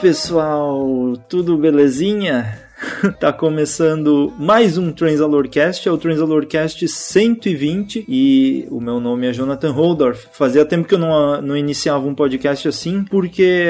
Pessoal, tudo belezinha? tá começando mais um Transalorcast, é o Transalorcast 120 e o meu nome é Jonathan Holdorf. Fazia tempo que eu não, não iniciava um podcast assim, porque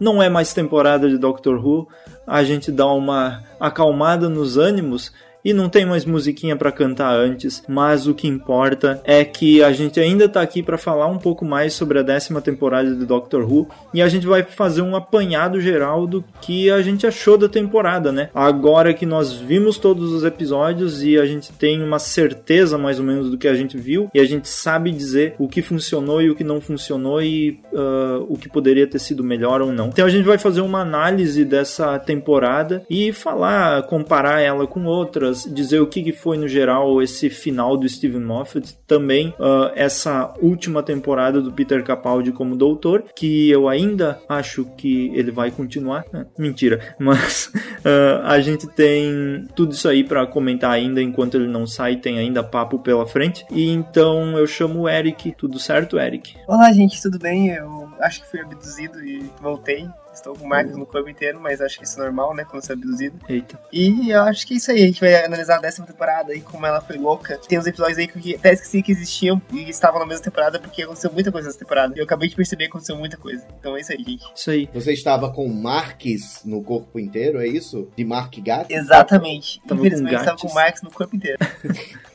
não é mais temporada de Doctor Who, a gente dá uma acalmada nos ânimos e não tem mais musiquinha para cantar antes, mas o que importa é que a gente ainda tá aqui para falar um pouco mais sobre a décima temporada de Doctor Who e a gente vai fazer um apanhado geral do que a gente achou da temporada, né? Agora que nós vimos todos os episódios e a gente tem uma certeza mais ou menos do que a gente viu e a gente sabe dizer o que funcionou e o que não funcionou e uh, o que poderia ter sido melhor ou não. Então a gente vai fazer uma análise dessa temporada e falar, comparar ela com outras dizer o que, foi no geral esse final do Steven Moffat, também uh, essa última temporada do Peter Capaldi como doutor, que eu ainda acho que ele vai continuar. É, mentira, mas uh, a gente tem tudo isso aí para comentar ainda enquanto ele não sai, tem ainda papo pela frente. E então eu chamo o Eric. Tudo certo, Eric? Olá, gente, tudo bem? Eu acho que fui abduzido e voltei. Estou com marcas no corpo inteiro, mas acho que isso é normal, né? Quando você é abduzido. Eita. E eu acho que é isso aí. A gente vai analisar a décima temporada e como ela foi louca. Tem uns episódios aí que até esqueci que existiam e estavam na mesma temporada porque aconteceu muita coisa nessa temporada. E eu acabei de perceber que aconteceu muita coisa. Então é isso aí, gente. Isso aí. Você estava com marques no corpo inteiro, é isso? De Mark Gatt? Exatamente. Infelizmente, estava com marques no corpo inteiro.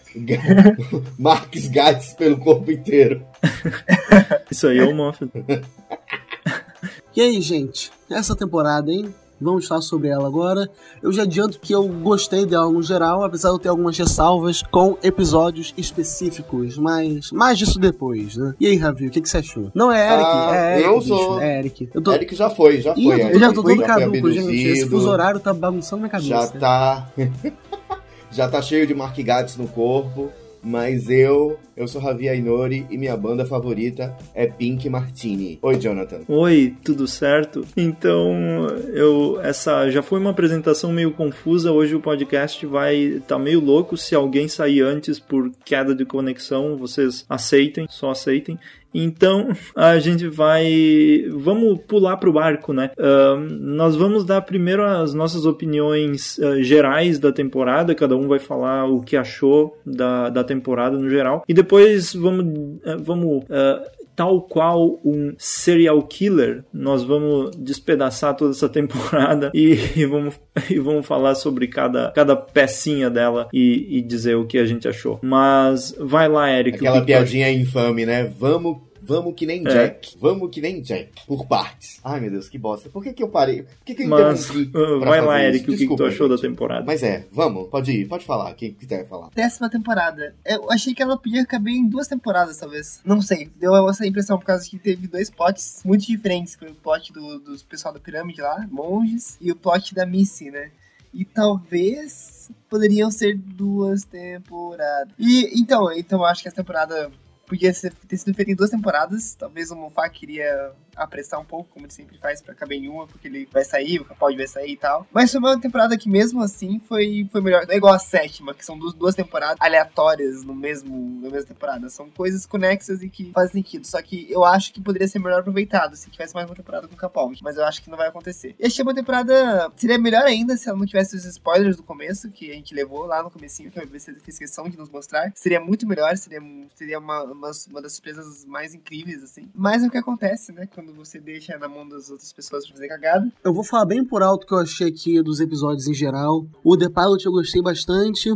Marques Gats pelo corpo inteiro. Isso aí é o Moffat. E aí, gente, essa temporada, hein? Vamos falar sobre ela agora. Eu já adianto que eu gostei dela no geral, apesar de eu ter algumas ressalvas com episódios específicos, mas mais disso depois, né? E aí, Ravi, o que, que você achou? Não é Eric, ah, é Eric. Eu bicho, sou. É Eric. Eu tô... Eric já foi, já foi. Ih, eu, já tô todo caduco, gente. Esse fuso horário tá bagunçando minha cabeça. Já tá. já tá cheio de Mark Gats no corpo. Mas eu, eu sou Javi Ainori e minha banda favorita é Pink Martini. Oi, Jonathan. Oi, tudo certo? Então, eu essa já foi uma apresentação meio confusa. Hoje o podcast vai tá meio louco. Se alguém sair antes por queda de conexão, vocês aceitem, só aceitem. Então a gente vai. Vamos pular para o barco, né? Uh, nós vamos dar primeiro as nossas opiniões uh, gerais da temporada, cada um vai falar o que achou da, da temporada no geral, e depois vamos. Uh, vamos tal qual um serial killer, nós vamos despedaçar toda essa temporada e, e vamos, e vamos falar sobre cada, cada pecinha dela e, e, dizer o que a gente achou. Mas vai lá, Eric. Aquela piadinha infame, né? Vamos Vamos que nem é. Jack. Vamos que nem Jack. Por partes. Ai, meu Deus, que bosta. Por que, que eu parei? Por que, que eu Mas, uh, Vai lá, Eric, Desculpa, o que, que tu achou gente. da temporada? Mas é, vamos, pode ir, pode falar. Quem quiser falar. Décima temporada. Eu achei que ela podia caber em duas temporadas, talvez. Não sei. Deu essa impressão por causa que teve dois plots muito diferentes. Foi o plot do, do pessoal da pirâmide lá, monges, e o plot da Missy, né? E talvez poderiam ser duas temporadas. E então, então eu acho que essa temporada podia ter sido feito em duas temporadas. Talvez o Moffat queria apressar um pouco, como ele sempre faz, pra caber em uma, porque ele vai sair, o Capaldi vai sair e tal. Mas foi uma temporada que, mesmo assim, foi, foi melhor. É igual a sétima, que são duas, duas temporadas aleatórias no mesmo, na mesma temporada. São coisas conexas e que fazem sentido. Só que eu acho que poderia ser melhor aproveitado se tivesse mais uma temporada com o Capaldi. Mas eu acho que não vai acontecer. E achei uma temporada. Seria melhor ainda se ela não tivesse os spoilers do começo, que a gente levou lá no comecinho, que a BBC fez questão de nos mostrar. Seria muito melhor, seria, seria uma, uma, uma das surpresas mais incríveis, assim. Mas é o que acontece, né? Quando você deixa na mão das outras pessoas pra fazer cagada. Eu vou falar bem por alto que eu achei aqui dos episódios em geral. O The Pilot eu gostei bastante.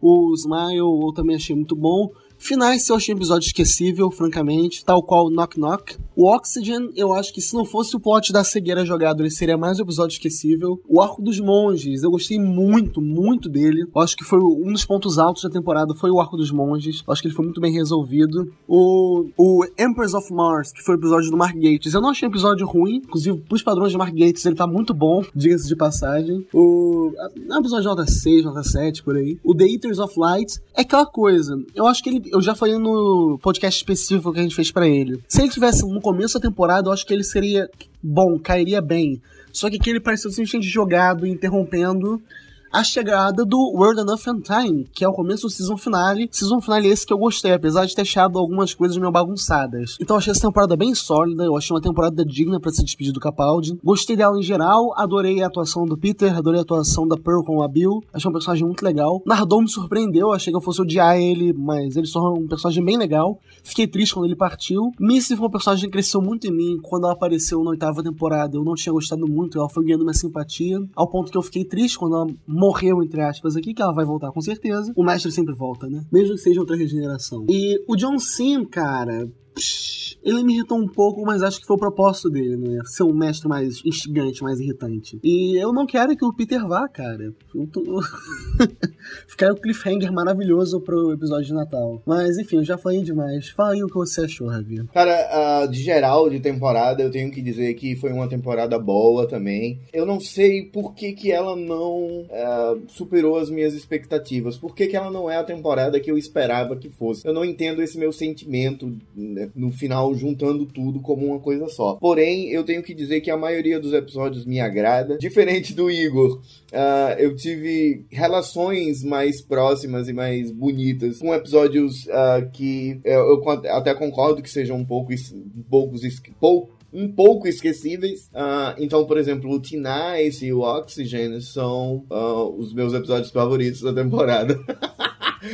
O Smile eu também achei muito bom. Finais eu achei um episódio esquecível, francamente, tal qual Knock Knock. O Oxygen, eu acho que se não fosse o plot da cegueira jogado, ele seria mais um episódio esquecível. O Arco dos Monges, eu gostei muito, muito dele. Eu acho que foi um dos pontos altos da temporada, foi o Arco dos Monges. Eu acho que ele foi muito bem resolvido. O, o Empress of Mars, que foi o episódio do Mark Gates, eu não achei um episódio ruim. Inclusive, pros padrões de Mark Gates, ele tá muito bom, diga-se de passagem. O é um episódio nota 6, nota 7, por aí. O The Eaters of Light é aquela coisa. Eu acho que ele eu já falei no podcast específico que a gente fez para ele. Se ele tivesse no começo da temporada, eu acho que ele seria bom, cairia bem. Só que aqui ele pareceu simplesmente jogado, interrompendo a chegada do World Enough and Time, que é o começo do season finale. Season finale esse que eu gostei, apesar de ter achado algumas coisas meio bagunçadas. Então eu achei essa temporada bem sólida, eu achei uma temporada digna para se despedir do Capaldi. Gostei dela em geral, adorei a atuação do Peter, adorei a atuação da Pearl com a Bill. Achei um personagem muito legal. Nardon me surpreendeu, achei que eu fosse odiar ele, mas ele só é um personagem bem legal. Fiquei triste quando ele partiu. Missy foi um personagem que cresceu muito em mim. Quando ela apareceu na oitava temporada, eu não tinha gostado muito, ela foi ganhando minha simpatia, ao ponto que eu fiquei triste quando ela morreu, entre aspas, aqui, que ela vai voltar com certeza. O mestre sempre volta, né? Mesmo que seja outra regeneração. E o John Sim, cara, ele me irritou um pouco, mas acho que foi o propósito dele, né? Ser um mestre mais instigante, mais irritante. E eu não quero que o Peter vá, cara. Eu tô... Ficar um cliffhanger maravilhoso pro episódio de Natal. Mas enfim, eu já falei demais. Fala aí o que você achou, Ravi. Cara, uh, de geral, de temporada, eu tenho que dizer que foi uma temporada boa também. Eu não sei por que, que ela não uh, superou as minhas expectativas. Por que, que ela não é a temporada que eu esperava que fosse. Eu não entendo esse meu sentimento né, no final juntando tudo como uma coisa só. Porém, eu tenho que dizer que a maioria dos episódios me agrada. Diferente do Igor, uh, eu tive relações mais próximas e mais bonitas com episódios uh, que eu, eu, até concordo que sejam um pouco, poucos, pouco um pouco esquecíveis. Uh, então, por exemplo, o T-Nice e o Oxygen são uh, os meus episódios favoritos da temporada.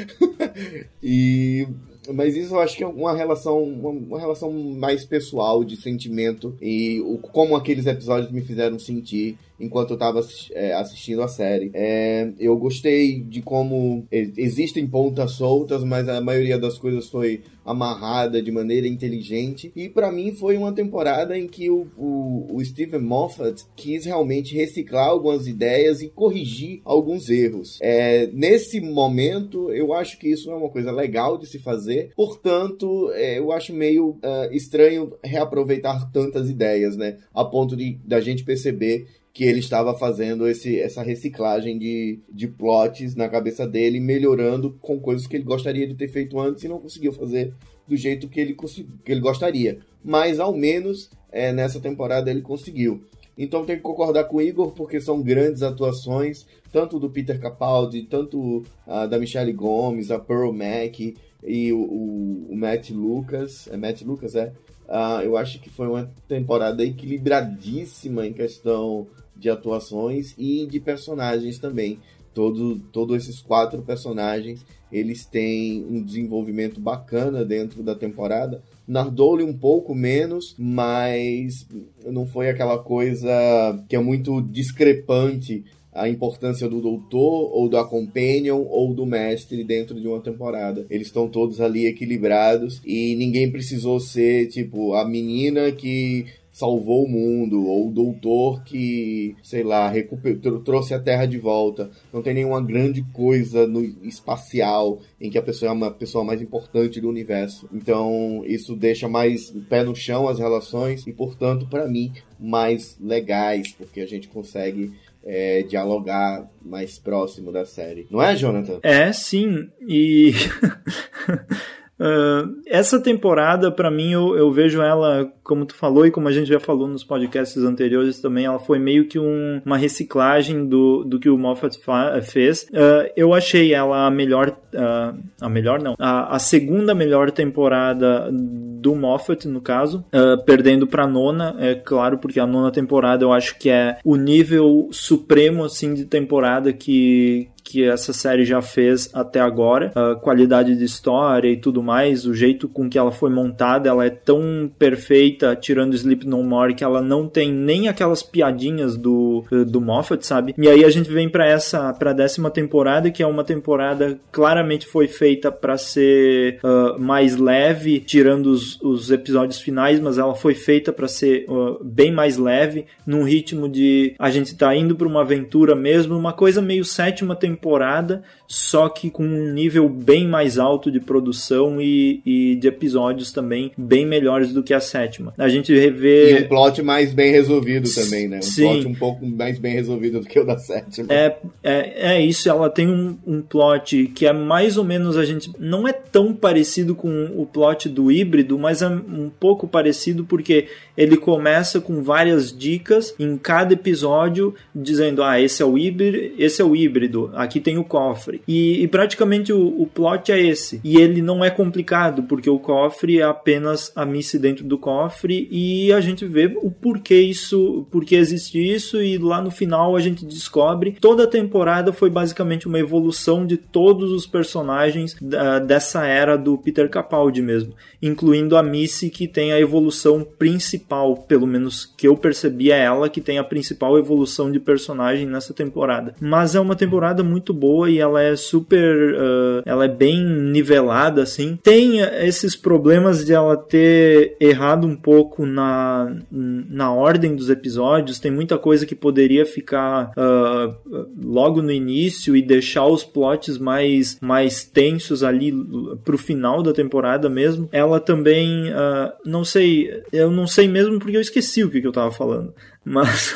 e mas isso eu acho que é uma relação, uma, uma, relação mais pessoal de sentimento e o, como aqueles episódios me fizeram sentir enquanto eu estava é, assistindo a série. É, eu gostei de como existem pontas soltas, mas a maioria das coisas foi amarrada de maneira inteligente. E para mim foi uma temporada em que o, o, o Steven Moffat quis realmente reciclar algumas ideias e corrigir alguns erros. É, nesse momento, eu acho que isso é uma coisa legal de se fazer. Portanto, é, eu acho meio uh, estranho reaproveitar tantas ideias, né? A ponto de da gente perceber que ele estava fazendo esse, essa reciclagem de, de plots na cabeça dele, melhorando com coisas que ele gostaria de ter feito antes e não conseguiu fazer do jeito que ele, que ele gostaria. Mas ao menos é, nessa temporada ele conseguiu. Então tem que concordar com o Igor, porque são grandes atuações, tanto do Peter Capaldi, tanto uh, da Michelle Gomes, a Pearl Mack e o, o, o Matt Lucas. É Matt Lucas, é? Uh, eu acho que foi uma temporada equilibradíssima em questão de atuações e de personagens também. Todo, todos esses quatro personagens eles têm um desenvolvimento bacana dentro da temporada. Nardole um pouco menos, mas não foi aquela coisa que é muito discrepante a importância do doutor ou da companion ou do mestre dentro de uma temporada. Eles estão todos ali equilibrados e ninguém precisou ser tipo a menina que salvou o mundo, ou o doutor que, sei lá, recuperou, trouxe a Terra de volta. Não tem nenhuma grande coisa no espacial em que a pessoa é uma pessoa mais importante do universo. Então, isso deixa mais pé no chão as relações e, portanto, para mim, mais legais, porque a gente consegue é, dialogar mais próximo da série. Não é, Jonathan? É, sim. E. Uh, essa temporada, para mim, eu, eu, vejo ela, como tu falou e como a gente já falou nos podcasts anteriores também, ela foi meio que um, uma reciclagem do, do que o Moffat fez. Uh, eu achei ela a melhor, uh, a melhor não, a, a, segunda melhor temporada do Moffat, no caso, perdendo pra nona, é claro, porque a nona temporada eu acho que é o nível supremo, assim, de temporada que, que essa série já fez até agora, a qualidade de história e tudo mais, o jeito com que ela foi montada, ela é tão perfeita, tirando Sleep No More, que ela não tem nem aquelas piadinhas do, do Moffat, sabe? E aí a gente vem para essa, pra décima temporada, que é uma temporada claramente foi feita para ser uh, mais leve, tirando os, os, episódios finais, mas ela foi feita para ser uh, bem mais leve, num ritmo de a gente tá indo para uma aventura mesmo, uma coisa meio sétima temporada, só que com um nível bem mais alto de produção e, e de episódios também bem melhores do que a sétima. A gente revê. E um plot mais bem resolvido também, né? Um Sim. plot um pouco mais bem resolvido do que o da sétima. É, é, é isso, ela tem um, um plot que é mais ou menos a gente. Não é tão parecido com o plot do híbrido, mas é um pouco parecido porque ele começa com várias dicas em cada episódio, dizendo: ah, esse é o híbrido, esse é o híbrido, aqui tem o cofre. E, e praticamente o, o, plot é esse. E ele não é complicado, porque o cofre é apenas a missa dentro do cofre e a gente vê o porquê isso, porque existe isso, e lá no final a gente descobre. Toda a temporada foi basicamente uma evolução de todos os personagens dessa era do Peter Capaldi mesmo, incluindo a Missy, que tem a evolução principal, pelo menos que eu percebi, é ela que tem a principal evolução de personagem nessa temporada. Mas é uma temporada muito boa e ela é super. Uh, ela é bem nivelada, assim. Tem esses problemas de ela ter errado um pouco na, na ordem dos episódios, tem muita coisa que poderia ficar uh, logo no início e deixar os plots mais, mais tensos ali pro final da temporada mesmo. Ela também, uh, não sei, eu não sei mesmo porque eu esqueci o que, que eu tava falando. Mas.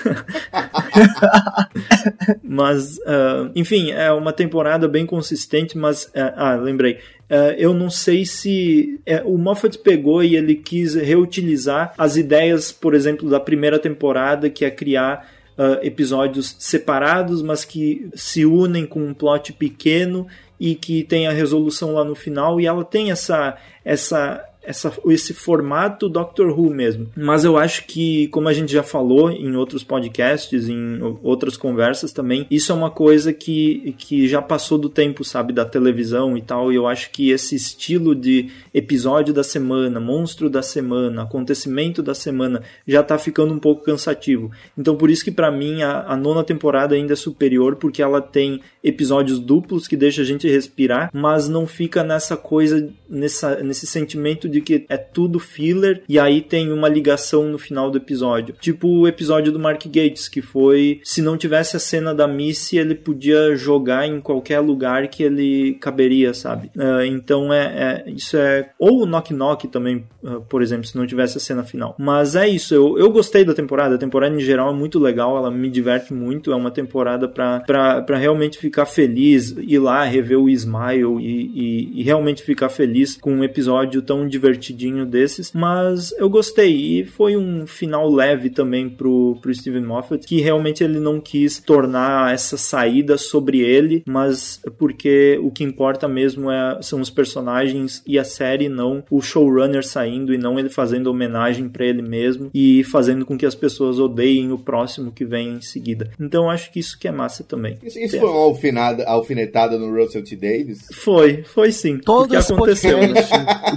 mas, uh, enfim, é uma temporada bem consistente, mas. Uh, ah, lembrei. Uh, eu não sei se uh, o Moffat pegou e ele quis reutilizar as ideias, por exemplo, da primeira temporada, que é criar uh, episódios separados, mas que se unem com um plot pequeno e que tem a resolução lá no final. E ela tem essa essa essa, esse formato Doctor Who mesmo. Mas eu acho que, como a gente já falou em outros podcasts, em outras conversas também, isso é uma coisa que, que já passou do tempo, sabe, da televisão e tal. E eu acho que esse estilo de episódio da semana, monstro da semana, acontecimento da semana, já tá ficando um pouco cansativo. Então, por isso que para mim a, a nona temporada ainda é superior, porque ela tem episódios duplos que deixa a gente respirar, mas não fica nessa coisa, nessa, nesse sentimento de de que é tudo filler e aí tem uma ligação no final do episódio. Tipo o episódio do Mark Gates, que foi se não tivesse a cena da Missy, ele podia jogar em qualquer lugar que ele caberia, sabe? Uh, então é, é, isso é ou o Knock Knock também, uh, por exemplo, se não tivesse a cena final. Mas é isso, eu, eu gostei da temporada. A temporada em geral é muito legal, ela me diverte muito. É uma temporada para realmente ficar feliz, ir lá rever o Smile e, e, e realmente ficar feliz com um episódio tão divertidinho desses, mas eu gostei e foi um final leve também pro, pro Steven Moffat, que realmente ele não quis tornar essa saída sobre ele, mas porque o que importa mesmo é, são os personagens e a série, não o showrunner saindo e não ele fazendo homenagem para ele mesmo e fazendo com que as pessoas odeiem o próximo que vem em seguida. Então acho que isso que é massa também. Isso, isso foi uma alfinada, alfinetada no Russell T. Davis? Foi, foi sim. Todo o que aconteceu. o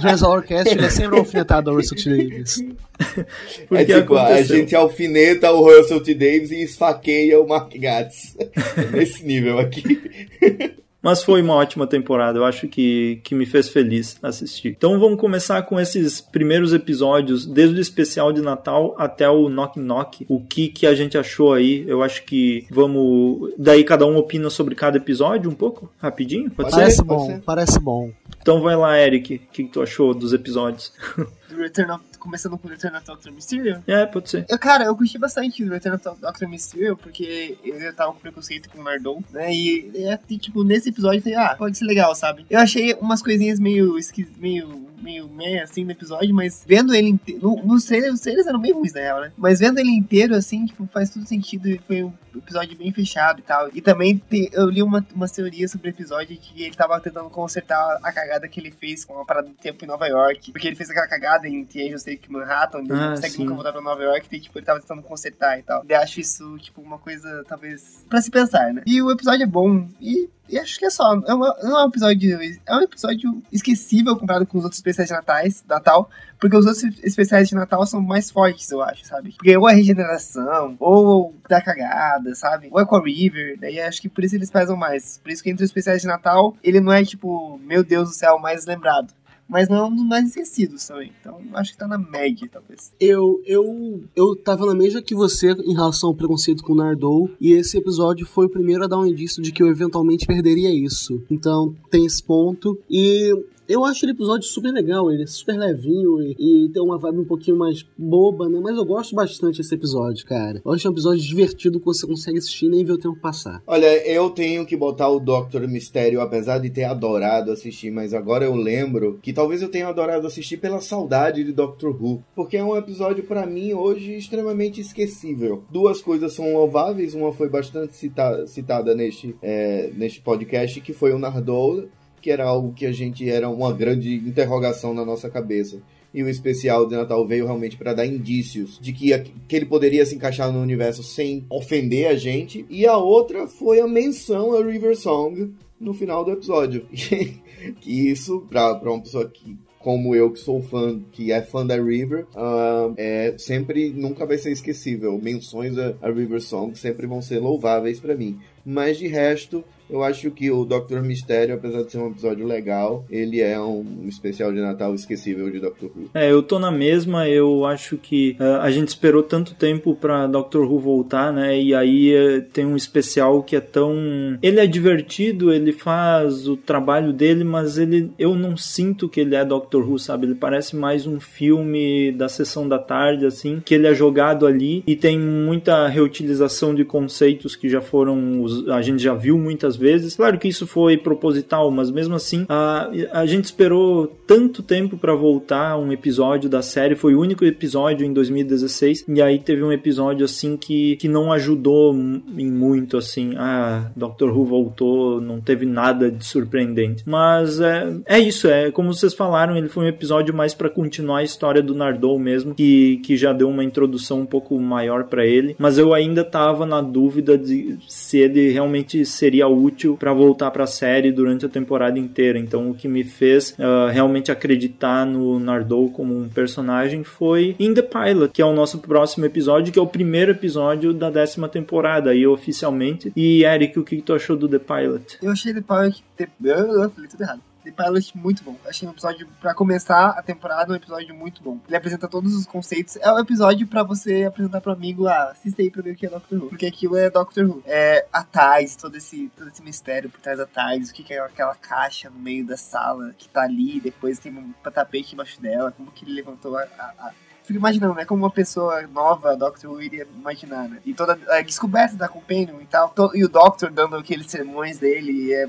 podcast, ele é sempre alfinetado ao Russell T. Davis. é tipo, aconteceu. a gente alfineta o Russell T. Davis e esfaqueia o Mark Gatiss. Nesse nível aqui. Mas foi uma ótima temporada, eu acho que, que me fez feliz assistir. Então vamos começar com esses primeiros episódios, desde o especial de Natal até o Knock Knock. O que, que a gente achou aí? Eu acho que vamos. Daí cada um opina sobre cada episódio um pouco, rapidinho? Pode parece ser? bom, parece bom. Então vai lá, Eric, o que, que tu achou dos episódios? Do Return of começando com Return of Doctor Mysterio. É, pode ser. Eu, cara, eu curti bastante do Return of Doctor Mysterio, porque eu tava com preconceito com o Nardon, né? E, e, tipo, nesse episódio eu falei, ah, pode ser legal, sabe? Eu achei umas coisinhas meio, meio meio meh, assim, no episódio, mas vendo ele inteiro. No, nos trailers, os trailers eram meio ruins, na real, né? Mas vendo ele inteiro, assim, tipo, faz tudo sentido e foi um episódio bem fechado e tal. E também te, eu li uma, uma teoria sobre o episódio que ele tava tentando consertar a cagada que ele fez com a parada do tempo em Nova York. Porque ele fez aquela cagada em The Angels Take Manhattan, ele ah, não consegue nunca voltar pra Nova York, e tipo, ele tava tentando consertar e tal. Eu acho isso, tipo, uma coisa, talvez, pra se pensar, né? E o episódio é bom. E e acho que é só. É uma, não é um episódio. É um episódio esquecível comparado com os outros especiais de Natais, Natal. Porque os outros especiais de Natal são mais fortes, eu acho, sabe? Porque ou a regeneração, ou da cagada, sabe? Ou é a River. Daí acho que por isso eles pesam mais. Por isso que entre os especiais de Natal, ele não é tipo, meu Deus do céu, mais lembrado mas não é um dos mais esquecidos também. Então acho que tá na média, talvez. Eu, eu, eu tava na mesma que você em relação ao preconceito com o Nardou, e esse episódio foi o primeiro a dar um indício de que eu eventualmente perderia isso. Então tem esse ponto. E Eu acho ele episódio super legal, ele é super levinho e, e, tem uma vibe um pouquinho mais boba, né? Mas eu gosto bastante desse episódio, cara. Eu acho um episódio divertido que você consegue assistir nem ver o tempo passar. Olha, eu tenho que botar o Doctor Mistério, apesar de ter adorado assistir, mas agora eu lembro que talvez eu tenha adorado assistir pela saudade de Doctor Who. Porque é um episódio, para mim, hoje extremamente esquecível. Duas coisas são louváveis, uma foi bastante cita citada neste, é, neste podcast, que foi o Nardole que era algo que a gente era uma grande interrogação na nossa cabeça. E o especial de Natal veio realmente para dar indícios de que, que ele poderia se encaixar no universo sem ofender a gente. E a outra foi a menção a River Song no final do episódio. que isso, para uma pessoa que como eu que sou fã, que é fã da River, uh, é, sempre nunca vai ser esquecível. Menções a, a River Song sempre vão ser louváveis para mim. Mas de resto, eu acho que o Doctor Mistério, apesar de ser um episódio legal, ele é um especial de Natal esquecível de Doctor Who. É, eu tô na mesma, eu acho que uh, a gente esperou tanto tempo pra Doctor Who voltar, né? E aí uh, tem um especial que é tão. Ele é divertido, ele faz o trabalho dele, mas ele eu não sinto que ele é Doctor Who, sabe? Ele parece mais um filme da sessão da tarde, assim, que ele é jogado ali e tem muita reutilização de conceitos que já foram. A gente já viu muitas vezes. Claro que isso foi proposital, mas mesmo assim a, a gente esperou tanto tempo para voltar um episódio da série. Foi o único episódio em 2016 e aí teve um episódio assim que, que não ajudou em muito assim. Ah, Doctor Who voltou, não teve nada de surpreendente. Mas é, é isso, é como vocês falaram, ele foi um episódio mais para continuar a história do Nardou mesmo, que, que já deu uma introdução um pouco maior para ele. Mas eu ainda tava na dúvida de se ele realmente seria útil útil para voltar para a série durante a temporada inteira. Então, o que me fez uh, realmente acreditar no Nardou como um personagem foi In the Pilot, que é o nosso próximo episódio, que é o primeiro episódio da décima temporada, aí oficialmente. E Eric, o que tu achou do The Pilot? Eu achei The Pilot. Eu falei tudo errado. The Pilot muito bom. Achei um episódio para começar a temporada um episódio muito bom. Ele apresenta todos os conceitos. É um episódio para você apresentar pro amigo, ah, assista aí pra ver o que é Doctor Who. Porque aquilo é Doctor Who. É a Thais, todo esse, todo esse mistério por trás da Thais, o que é aquela caixa no meio da sala que tá ali, depois tem um tapete embaixo dela, como que ele levantou a, a, a fico imaginando, né? Como uma pessoa nova, Doctor Who iria imaginar, né? E toda a descoberta da Companion e tal. e o Doctor dando aqueles sermões dele. É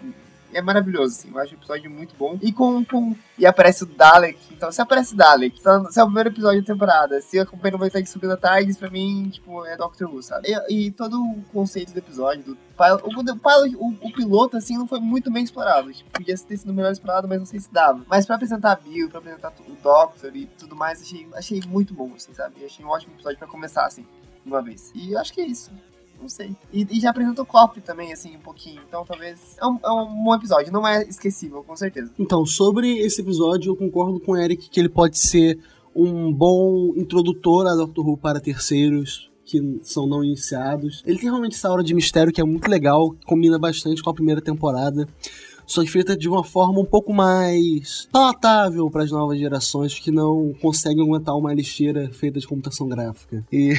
é maravilhoso, assim. Eu acho o episódio muito bom. E com, com e aparece o Dalek. Então, se aparece Dalek, se é o primeiro episódio da temporada, se a companhia vai estar aqui subindo a tarde, pra mim, tipo, é Doctor Who, sabe? E, e todo o conceito do episódio, do pilot, o, o, o, piloto, assim, não foi muito bem explorado. Tipo, podia ter sido melhor explorado, mas não sei se dava. Mas pra apresentar a Bill, pra apresentar o Doctor e tudo mais, achei, achei muito bom, assim, sabe? Achei um ótimo episódio pra começar, assim, de uma vez. E acho que é isso não sei. E, e já apresentou Cop também, assim, um pouquinho. Então talvez. É um, é um bom episódio, não é esquecível, com certeza. Então, sobre esse episódio, eu concordo com o Eric que ele pode ser um bom introdutor a Doctor Who para terceiros que são não iniciados. Ele tem realmente essa aura de mistério que é muito legal, combina bastante com a primeira temporada só que feita de uma forma um pouco mais palatável para as novas gerações que não conseguem aguentar uma lixeira feita de computação gráfica. E.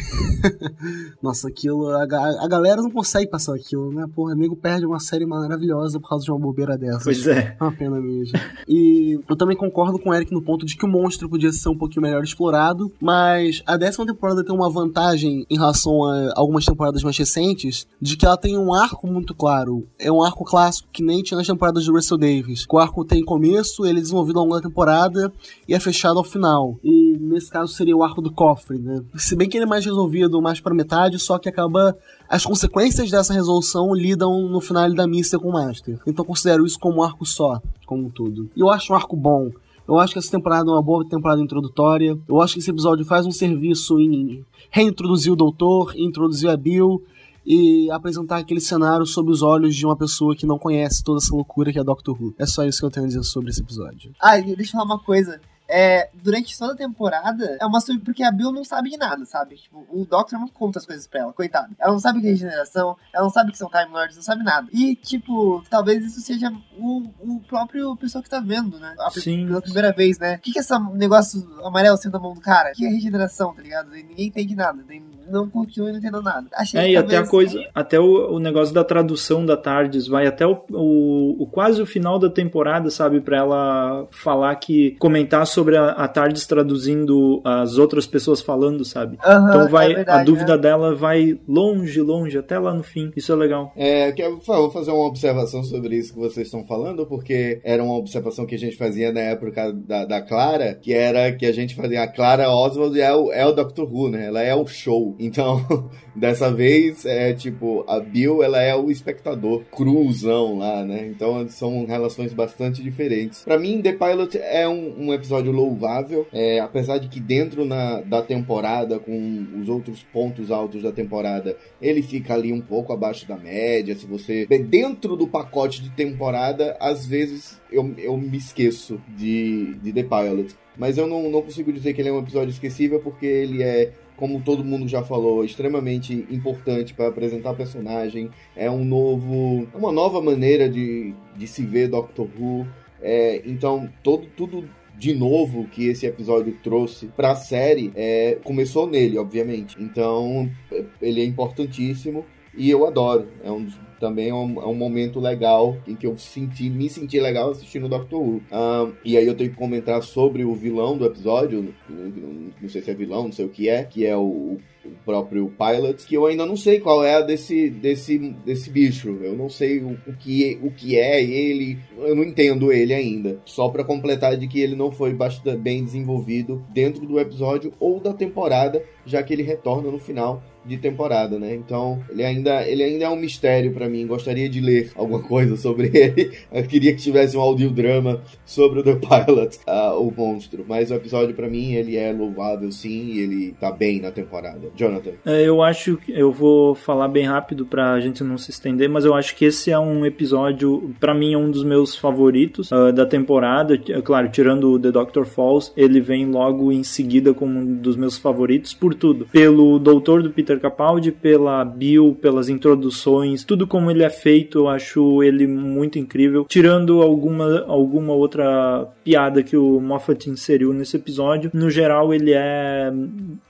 Nossa, aquilo. A, a, galera não consegue passar aquilo, né? Porra, amigo perde uma série maravilhosa por causa de uma bobeira dessa. Pois é. É uma pena mesmo. E eu também concordo com o Eric no ponto de que o monstro podia ser um pouquinho melhor explorado, mas a décima temporada tem uma vantagem em relação a algumas temporadas mais recentes, de que ela tem um arco muito claro. É um arco clássico que nem tinha nas temporadas temporadas do Russell Davis. O arco tem começo, ele é desenvolvido ao longo da temporada e é fechado ao final. E nesse caso seria o arco do cofre, né? Se bem que ele é mais resolvido mais para metade, só que acaba as consequências dessa resolução lidam no final da missa com o Master. Então considero isso como um arco só, como um todo. E eu acho um arco bom. Eu acho que essa temporada é uma boa temporada introdutória. Eu acho que esse episódio faz um serviço em reintroduzir o Doutor, introduzir a Bill e apresentar aquele cenário sob os olhos de uma pessoa que não conhece toda essa loucura que é Doctor Who. É só isso que eu tenho a dizer sobre esse episódio. Ah, deixa eu falar uma coisa é, durante toda a temporada, é uma porque a Bill não sabe de nada, sabe? Tipo, o Doctor não conta as coisas pra ela, coitada. Ela não sabe o que é regeneração, ela não sabe que são Time Lords, não sabe nada. E, tipo, talvez isso seja o, o próprio pessoa que tá vendo, né? A, Sim. Pela primeira vez, né? O que, que é esse negócio amarelo sendo na mão do cara? O que é regeneração, tá ligado? E ninguém entende nada. Não continuo não entendo nada. Achei É, que e até a coisa, até o, o negócio da tradução da Tardes vai até o, o, o- quase o final da temporada, sabe, Pra ela falar que comentar sobre a, a Tardes traduzindo as outras pessoas falando, sabe? Então vai é verdade, a dúvida né? dela vai longe, longe até lá no fim. Isso é legal. É, que eu vou fazer uma observação sobre isso que vocês estão falando, porque era uma observação que a gente fazia na época da, da Clara, que era que a gente fazia a Clara Oswald é o, é o Doctor Who, né? Ela é o show. Então, dessa vez, é tipo, a Bill, ela é o espectador cruzão lá, né? Então, são relações bastante diferentes. Pra mim, The Pilot é um, um episódio louvável, é, apesar de que dentro na, da temporada, com os outros pontos altos da temporada, ele fica ali um pouco abaixo da média. Se você. Dentro do pacote de temporada, às vezes eu, eu me esqueço de, de The Pilot. Mas eu não, não consigo dizer que ele é um episódio esquecível, porque ele é, como todo mundo já falou, extremamente importante para apresentar a personagem. É um novo. uma nova maneira de, de se ver Doctor Who. É, então, todo, tudo de novo que esse episódio trouxe pra série é, começou nele, obviamente. Então, é- ele é importantíssimo e eu adoro. É um dos- também é um, é um momento legal em que eu senti, me senti legal assistindo Doctor Who. Ah, e aí eu tenho que comentar sobre o vilão do episódio, não, sei se é vilão, não sei o que é, que é o, o próprio Pilot, que eu ainda não sei qual é a desse, desse, desse bicho. Eu não sei o, o, que, o que é ele, eu não entendo ele ainda. Só pra completar de que ele não foi bastante bem desenvolvido dentro do episódio ou da temporada, já que ele retorna no final de temporada, né? Então, ele ainda, ele ainda é um mistério pra mim. Gostaria de ler alguma coisa sobre ele. Eu queria que tivesse um audiodrama sobre o The Pilot, ah, o monstro. Mas o episódio pra mim, ele é louvável sim, e ele tá bem na temporada. Jonathan. É, eu acho que eu vou falar bem rápido pra gente não se estender, mas eu acho que esse é um episódio, pra mim, é um dos meus favoritos ah, da temporada. É Claro, tirando o The Doctor Falls, ele vem logo em seguida como um dos meus favoritos por tudo. Pelo doutor do Peter Capaldi, pela Bill, pelas introduções, tudo como ele é feito, eu acho ele muito incrível. Tirando alguma, alguma outra piada que o Moffat inseriu nesse episódio, no geral ele é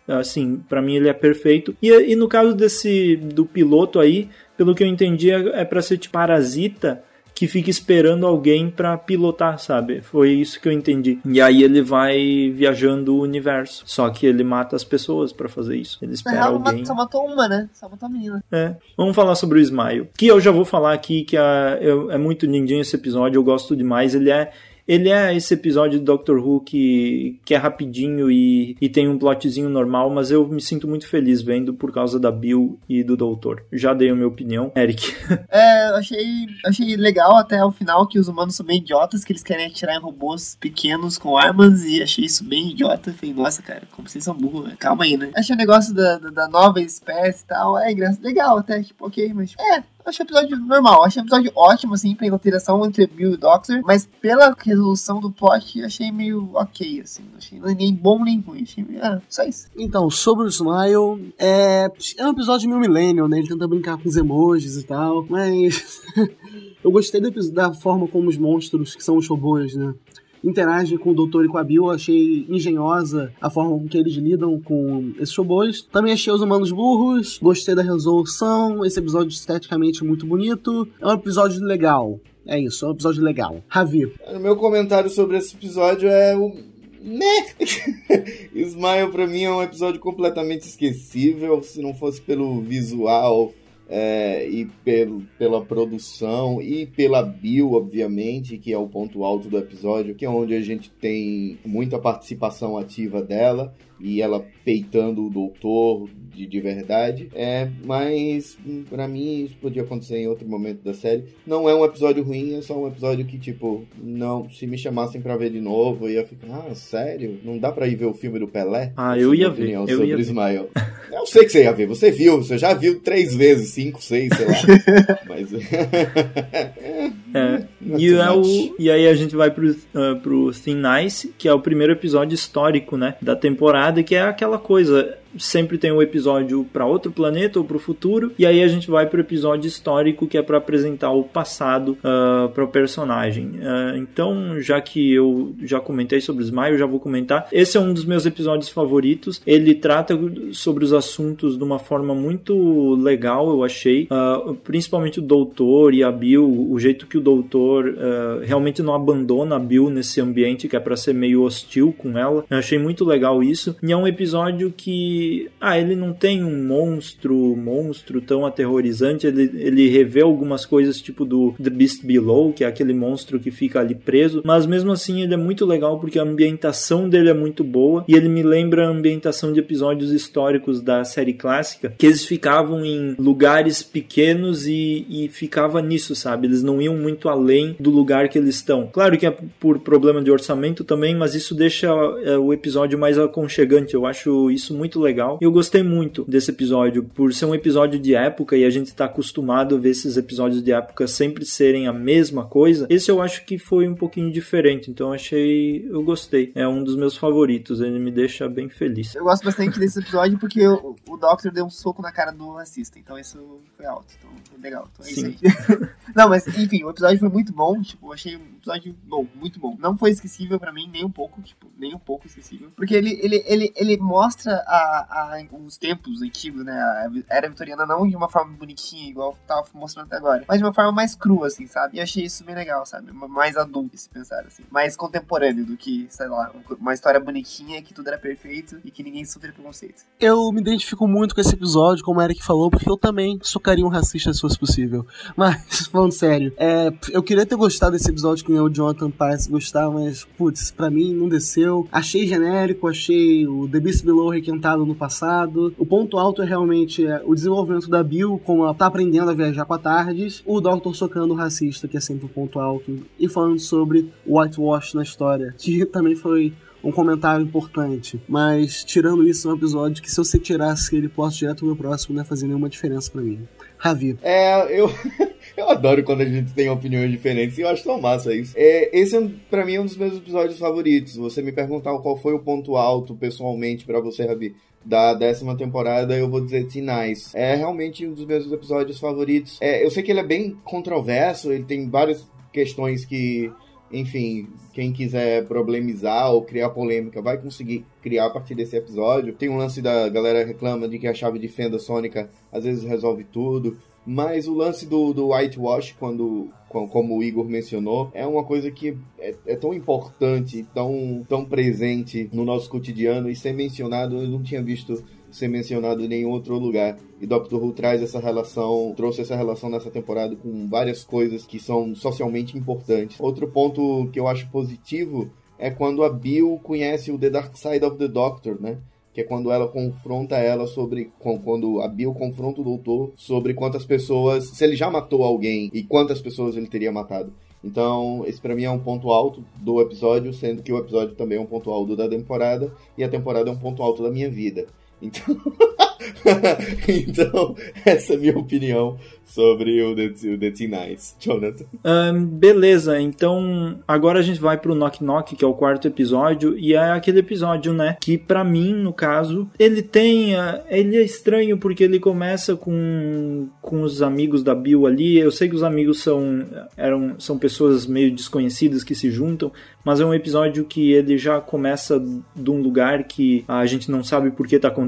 assim, pra mim ele é perfeito. E, e no caso desse do piloto aí, pelo que eu entendi, é, é para ser tipo parasita que fica esperando alguém pra pilotar, sabe? Foi isso que eu entendi. E aí ele vai viajando o universo. Só que ele mata as pessoas pra fazer isso. Ele espera real, alguém. só matou uma, né? Só matou a menina. É. Vamos falar sobre o Smile. Que eu já vou falar aqui que é, é, é muito lindinho esse episódio, eu gosto demais. Ele é. Ele é esse episódio do Doctor Who que, que é rapidinho e, e tem um plotzinho normal, mas eu me sinto muito feliz vendo por causa da Bill e do Doutor. Já dei a minha opinião. Eric. É, achei, achei legal até o final que os humanos são bem idiotas, que eles querem atirar em robôs pequenos com armas, e achei isso bem idiota. Falei, nossa, cara, como vocês são burros, né? calma aí, né? Achei o negócio da, da, da nova espécie e tal, é engraçado, legal até, tipo, ok, mas é. Achei o episódio normal, achei o episódio ótimo, assim, pela interação entre Bill e Doctor, mas pela resolução do plot, achei meio ok, assim. Não achei nem bom nem ruim, achei meio, ah, só isso. Então, sobre o Smile, é, é um episódio meio millennial, né? Ele tenta brincar com os emojis e tal, mas eu gostei do da forma como os monstros, que são os robôs, né? Interagem com o Doutor e com a Bill, achei engenhosa a forma com que eles lidam com esses robôs. Também achei os humanos burros, gostei da resolução, esse episódio esteticamente muito bonito. É um episódio legal. É isso, é um episódio legal. Ravi. O meu comentário sobre esse episódio é o. Né? Smile pra mim é um episódio completamente esquecível. Se não fosse pelo visual é, e pelo, pela produção e pela Bill, obviamente, que é o ponto alto do episódio, que é onde a gente tem muita participação ativa dela e ela peitando o doutor de, de verdade. É, mas pra mim isso podia acontecer em outro momento da série. Não é um episódio ruim, é só um episódio que, tipo, não, se me chamassem pra ver de novo, eu ia ficar, ah, sério? Não dá pra ir ver o filme do Pelé? Ah, eu é ia ver, eu sobre ia ver. Ismael. Eu sei que você ia ver, você viu, você já viu três vezes, cinco, seis, sei lá. Mas. É. Not E, é o, e aí a gente vai pro, ah, pro Thin Nice, que é o primeiro episódio histórico, né, da temporada, que é aquela coisa. Sempre tem um episódio para outro planeta ou para o futuro, e aí a gente vai para o episódio histórico que é para apresentar o passado uh, para o personagem. Uh, então, já que eu já comentei sobre o Smile, eu já vou comentar. Esse é um dos meus episódios favoritos. Ele trata sobre os assuntos de uma forma muito legal, eu achei. Uh, principalmente o doutor e a Bill, o jeito que o doutor realmente não abandona a Bill nesse ambiente que é para ser meio hostil com ela. Eu achei muito legal isso. E é um episódio que, ah, ele não tem um monstro, monstro tão aterrorizante. Ele, ele revê algumas coisas tipo do The Beast Below, que é aquele monstro que fica ali preso. Mas mesmo assim ele é muito legal porque a ambientação dele é muito boa e ele me lembra a ambientação de episódios históricos da série clássica, que eles ficavam em lugares pequenos e, e ficava nisso, sabe? Eles não iam muito além do lugar que eles estão. Claro que é por problema de orçamento também, mas isso deixa é, o episódio mais aconchegante. Eu acho isso muito legal. Eu gostei muito desse episódio por ser um episódio de época e a gente está acostumado a ver esses episódios de época sempre serem a mesma coisa. Esse eu acho que foi um pouquinho diferente, então achei, eu gostei. É um dos meus favoritos, ele me deixa bem feliz. Eu gosto bastante desse episódio porque o, o Doctor deu um soco na cara do racista, então isso foi alto, então foi legal. Então é Sim. isso aí. Não, mas enfim, o episódio foi muito bom, tipo, eu achei um episódio bom, muito bom. Não foi esquecível para mim nem um pouco, tipo, nem um pouco esquecível, porque ele ele, ele, ele mostra a, a, os tempos antigos, né, a era vitoriana não de uma forma bonitinha, igual tava mostrando até agora, mas de uma forma mais crua, assim, sabe? E achei isso bem legal, sabe? Mais adulto, se pensar, assim. Mais contemporâneo do que, sei lá, uma história bonitinha que tudo era perfeito e que ninguém sofria preconceito. Eu me identifico muito com esse episódio, como o Eric falou, porque eu também socaria um racista se fosse possível. Mas, falando sério, é, eu queria ter gostado desse episódio que o Jonathan parece gostar, mas, putz, pra mim não desceu. Achei genérico, achei o The Beast Below requentado no passado. O ponto alto é realmente é, o desenvolvimento da Bill, como ela tá aprendendo a viajar com a Tardes, o Doctor socando o racista, que é sempre o um ponto alto, e falando sobre o whitewash na história, que também foi um comentário importante. Mas, tirando isso, é um episódio que se você tirasse ele posto direto no meu próximo, não ia fazer nenhuma diferença para mim. Ravi. É, eu. Eu adoro quando a gente tem opiniões diferentes e eu acho tão massa isso. É, esse, é, para mim, é um dos meus episódios favoritos. Você me perguntar qual foi o ponto alto, pessoalmente, para você, Ravi, da décima temporada, eu vou dizer Nice. É realmente um dos meus episódios favoritos. É, eu sei que ele é bem controverso, ele tem várias questões que, enfim, quem quiser problemizar ou criar polêmica vai conseguir criar a partir desse episódio. Tem um lance da galera reclama de que a chave de fenda sônica às vezes resolve tudo. Mas o lance do, do whitewash, quando, como o Igor mencionou, é uma coisa que é, é, tão importante, tão, tão presente no nosso cotidiano e ser mencionado, eu não tinha visto ser mencionado em nenhum outro lugar. E Doctor Who traz essa relação, trouxe essa relação nessa temporada com várias coisas que são socialmente importantes. Outro ponto que eu acho positivo é quando a Bill conhece o The Dark Side of the Doctor, né? que é quando ela confronta ela sobre. Quando a Bill confronta o doutor sobre quantas pessoas. Se ele já matou alguém e quantas pessoas ele teria matado. Então, esse para mim é um ponto alto do episódio, sendo que o episódio também é um ponto alto da temporada, e a temporada é um ponto alto da minha vida. Então. então, essa é a minha opinião sobre o The, o The Teen. Jonathan. Um, beleza, então agora a gente vai pro Knock Knock, que é o quarto episódio, e é aquele episódio, né, que para mim, no caso, ele tem, ele é estranho porque ele começa com, com os amigos da Bill ali, eu sei que os amigos são, eram, são pessoas meio desconhecidas que se juntam, mas é um episódio que ele já começa de um lugar que a gente não sabe por que tá acontecendo,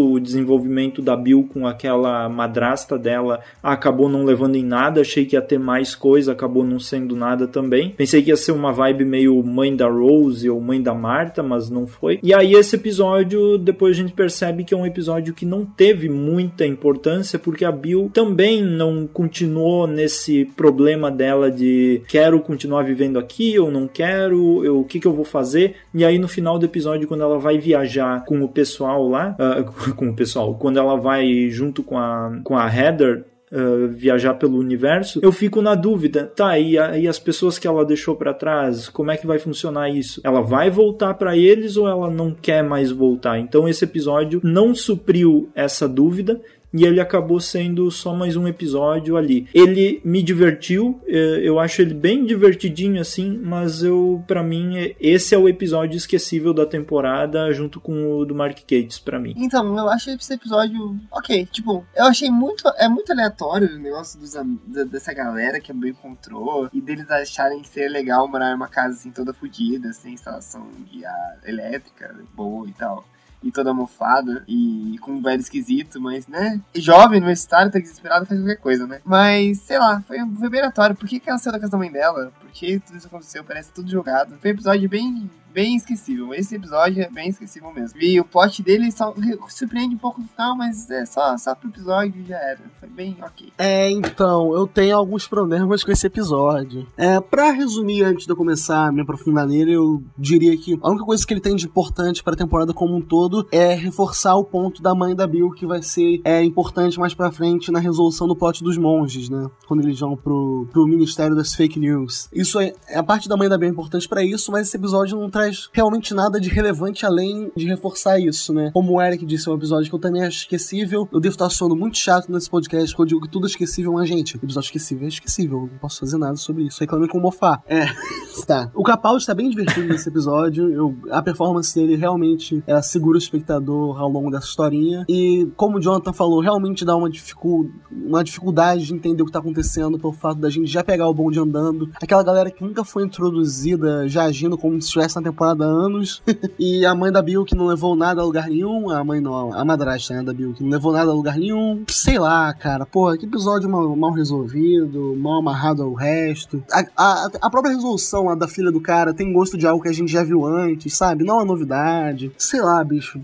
o desenvolvimento da Bill com aquela madrasta dela acabou não levando em nada, achei que ia ter mais coisa, acabou não sendo nada também. Pensei que ia ser uma vibe meio mãe da Rose ou mãe da Marta, mas não foi. E aí esse episódio, depois a gente percebe que é um episódio que não teve muita importância, porque a Bill também não continuou nesse problema dela de quero continuar vivendo aqui ou não quero, eu, o que, que eu vou fazer. E aí no final do episódio, quando ela vai viajar com o pessoal lá, uh, com o pessoal, quando ela vai junto com a, com a Heather, uh, viajar pelo universo, eu fico na dúvida, tá, e, a, e as pessoas que ela deixou para trás, como é que vai funcionar isso? Ela vai voltar para eles ou ela não quer mais voltar? Então esse episódio não supriu essa dúvida e ele acabou sendo só mais um episódio ali. Ele me divertiu, eh, eu acho ele bem divertidinho assim, mas eu para mim esse é o episódio esquecível da temporada junto com o do Mark Cates para mim. Então, eu acho esse episódio ok, tipo, eu achei muito é muito aleatório o negócio dos, dessa galera que a Bey encontrou e deles acharem ser legal morar em uma casa assim toda fodida, sem instalação de ar elétrica boa e tal e toda almofada e com um velho esquisito, mas, né? Jovem, universitário, tá desesperado, faz qualquer coisa, né? Mas, sei lá, foi, foi bem aleatório. Por que, que ela saiu da casa da mãe dela? Por que tudo isso aconteceu? Parece tudo jogado. Foi um episódio bem bem esquecível. Esse episódio é bem esquecível mesmo. E o plot dele só surpreende um pouco no final, mas é só, só pro episódio já era. Foi bem ok. É, então, eu tenho alguns problemas com esse episódio. É, pra resumir, antes de eu começar a me aprofundar nele, eu diria que a única coisa que ele tem de importante para a temporada como um todo é reforçar o ponto da mãe da Bill, que vai ser é, importante mais pra frente na resolução do plot dos monges, né? Quando eles vão pro, pro Ministério das Fake News. Isso é, a parte da mãe da Bill é importante para isso, mas esse episódio não traz traz realmente nada de relevante além de reforçar isso, né? Como o Eric disse, é um episódio que eu também acho esquecível. Eu devo estar soando muito chato nesse podcast, porque eu digo que tudo é esquecível, mas, gente, episódio esquecível é esquecível. Eu não posso fazer nada sobre isso. Reclame com o Mofá. É. tá. O Capaldi está bem divertido nesse episódio. Eu, a performance dele realmente é, segura o espectador ao longo dessa historinha. E, como o Jonathan falou, realmente dá uma, dificu uma dificuldade de entender o que está acontecendo pelo fato da gente já pegar o bonde andando. Aquela galera que nunca foi introduzida já agindo como se estivesse na temporada há anos. e a mãe da Bill que não levou nada a lugar nenhum. A mãe não, a madrasta né, da Bill que não levou nada a lugar nenhum. Sei lá, cara. Porra, que episódio mal, mal resolvido, mal amarrado ao resto. A, a, a própria resolução lá da filha do cara tem gosto de algo que a gente já viu antes, sabe? Não é novidade. Sei lá, bicho.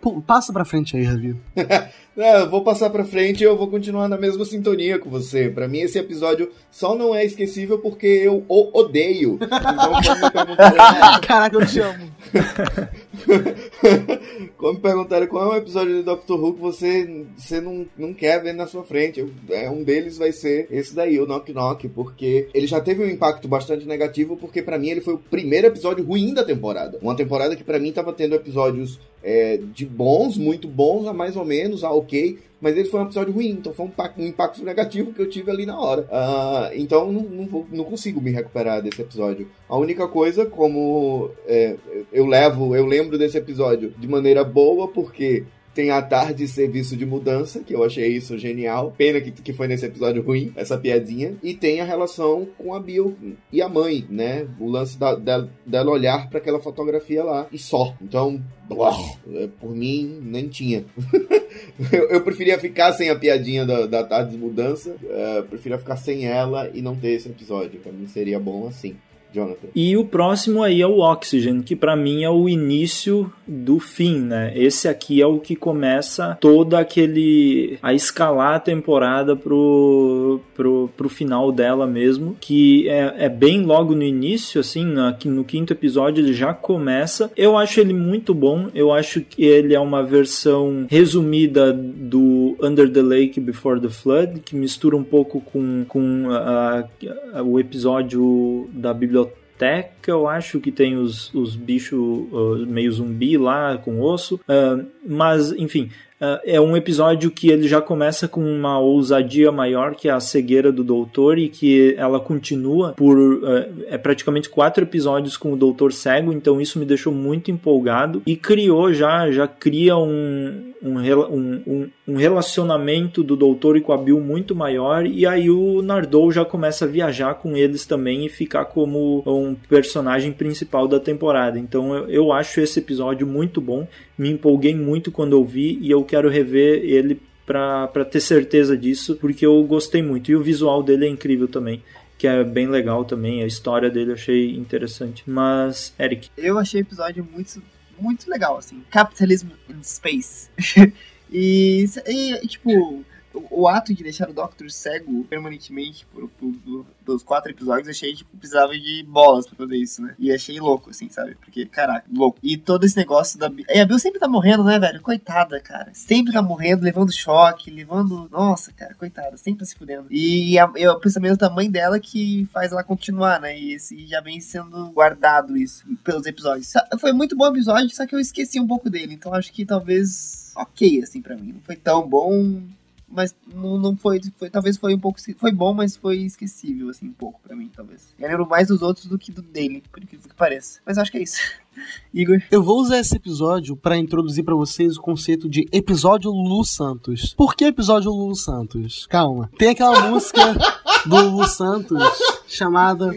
Pô, passa pra frente aí, Ravi. É, eu vou passar pra frente e eu vou continuar na mesma sintonia com você. Pra mim, esse episódio só não é esquecível porque eu o odeio. Então, quando me perguntarem... Caraca, eu te amo. quando me perguntarem qual é o episódio de Doctor Who que você, você não, não quer ver na sua frente, é, um deles vai ser esse daí, o Knock Knock, porque ele já teve um impacto bastante negativo, porque para mim ele foi o primeiro episódio ruim da temporada. Uma temporada que para mim tava tendo episódios é, de bons, muito bons, a mais ou menos, a ok, mas ele foi um episódio ruim, então foi um impacto, negativo que eu tive ali na hora. Uh, então não, não, não, consigo me recuperar desse episódio. A única coisa, como é, eu levo, eu lembro desse episódio de maneira boa, porque tem a tarde serviço de mudança, que eu achei isso genial. Pena que, que foi nesse episódio ruim, essa piadinha. E tem a relação com a Bill e a mãe, né? O lance da, da, dela olhar para aquela fotografia lá e só. Então, blá, por mim, nem tinha. eu, eu, preferia ficar sem a piadinha da, da tarde de mudança. Uh, preferia ficar sem ela e não ter esse episódio. Pra mim seria bom assim. Jonathan. E o próximo aí é o Oxygen, que para mim é o início do fim, né? Esse aqui é o que começa toda aquele a escalar a temporada pro, pro, pro final dela mesmo, que é, é bem logo no início, assim, aqui no quinto episódio ele já começa. Eu acho ele muito bom, eu acho que ele é uma versão resumida do Under the Lake Before the Flood, que mistura um pouco com, com a, a, o episódio da biblioteca eu acho que tem os, os bichos uh, meio zumbi lá com osso. Uh, mas, enfim, Uh, é um episódio que ele já começa com uma ousadia maior, que é a cegueira do doutor, e que ela continua por uh, é praticamente quatro episódios com o doutor cego, então isso me deixou muito empolgado e criou já, já cria um, um, um, um relacionamento do doutor e com a Bill muito maior, e aí o Nardou já começa a viajar com eles também e ficar como um personagem principal da temporada. Então eu, eu acho esse episódio muito bom, me empolguei muito quando eu vi e eu quero rever ele para ter certeza disso, porque eu gostei muito. E o visual dele é incrível também que é bem legal também. A história dele eu achei interessante. Mas, Eric. Eu achei o episódio muito, muito legal, assim. Capitalism in Space. e, e, tipo, o, ato de deixar o Doctor cego permanentemente por, por, por, dos quatro episódios, achei que tipo, precisava de bolas pra fazer isso, né? E achei louco, assim, sabe? Porque, caraca, louco. E todo esse negócio da. E a Bill sempre tá morrendo, né, velho? Coitada, cara. Sempre tá morrendo, levando choque, levando. Nossa, cara, coitada, sempre se fudendo. E, a, e o pensamento da mãe dela que faz ela continuar, né? E esse já vem sendo guardado isso pelos episódios. Foi muito bom episódio, só que eu esqueci um pouco dele. Então acho que talvez ok, assim, para mim. Não foi tão bom, mas não, não foi, foi. Talvez foi um pouco. Foi bom, mas foi esquecível, assim, um pouco pra mim, talvez. Eu lembro mais dos outros do que do dele, por incrível que pareça. Mas acho que é isso. Igor. Eu vou usar esse episódio para introduzir para vocês o conceito de episódio Lulu Santos. Por que episódio Lulu Santos? Calma. Tem aquela música do Lulu Santos chamada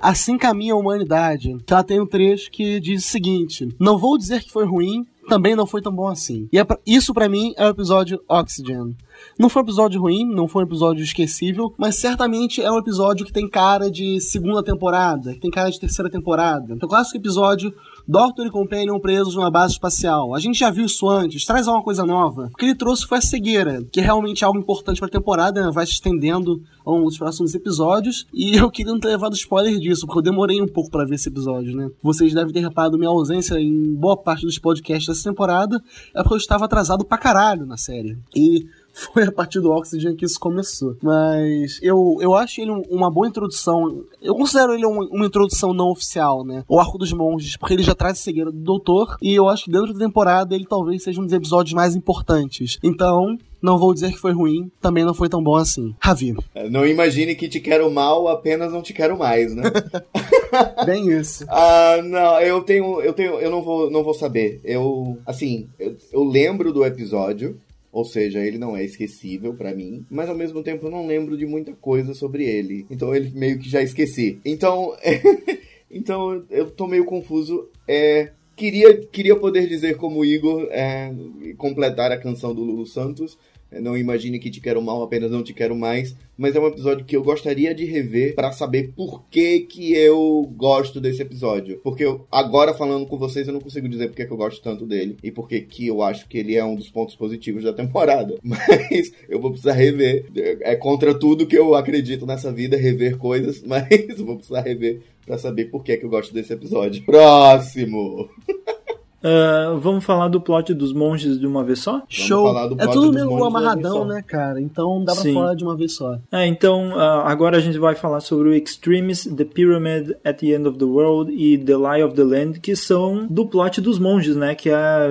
Assim Caminha a Humanidade. Ela tem um trecho que diz o seguinte: Não vou dizer que foi ruim, também não foi tão bom assim. E é pra, isso para mim é o episódio Oxygen. Não foi um episódio ruim, não foi um episódio esquecível, mas certamente é um episódio que tem cara de segunda temporada, que tem cara de terceira temporada. Então, o clássico episódio Doctor e Companion presos numa base espacial. A gente já viu isso antes, traz alguma coisa nova. O que ele trouxe foi a cegueira, que é realmente algo importante pra temporada, né? vai se estendendo ao longo dos próximos episódios. E eu queria não ter levado spoiler disso, porque eu demorei um pouco para ver esse episódio, né? Vocês devem ter reparado minha ausência em boa parte dos podcasts dessa temporada, é porque eu estava atrasado pra caralho na série. E foi a partir do Oxygen que isso começou. Mas eu, eu acho ele uma boa introdução. Eu considero ele uma, uma introdução não oficial, né? O Arco dos Monges, porque ele já traz a cegueira do Doutor. E eu acho que dentro da temporada ele talvez seja um dos episódios mais importantes. Então, não vou dizer que foi ruim, também não foi tão bom assim. Ravi. É, não imagine que te quero mal, apenas não te quero mais, né? Bem isso. Ah, não, eu tenho, eu tenho, eu não vou, não vou saber. Eu, assim, eu, eu lembro do episódio, ou seja, ele não é esquecível para mim, mas ao mesmo tempo eu não lembro de muita coisa sobre ele. Então ele meio que já esqueci. Então, então eu tô meio confuso. É, queria, queria poder dizer como Igor é, completar a canção do Lulu Santos, não imagine que te quero mal, apenas não te quero mais. Mas é um episódio que eu gostaria de rever para saber por que que eu gosto desse episódio. Porque eu, agora falando com vocês eu não consigo dizer por que, eu gosto tanto dele e por que eu acho que ele é um dos pontos positivos da temporada. Mas eu vou precisar rever. É contra tudo que eu acredito nessa vida, rever coisas, mas eu vou precisar rever para saber por que que eu gosto desse episódio. Próximo! Uh, vamos falar do plot dos monges de uma vez só? Show! é tudo meio amarradão, né, cara? Então dá pra Sim. falar de uma vez só. É, então uh, agora a gente vai falar sobre o Extremis, The Pyramid at the End of the World e The Lie of the Land, que são do plot dos monges, né? Que é a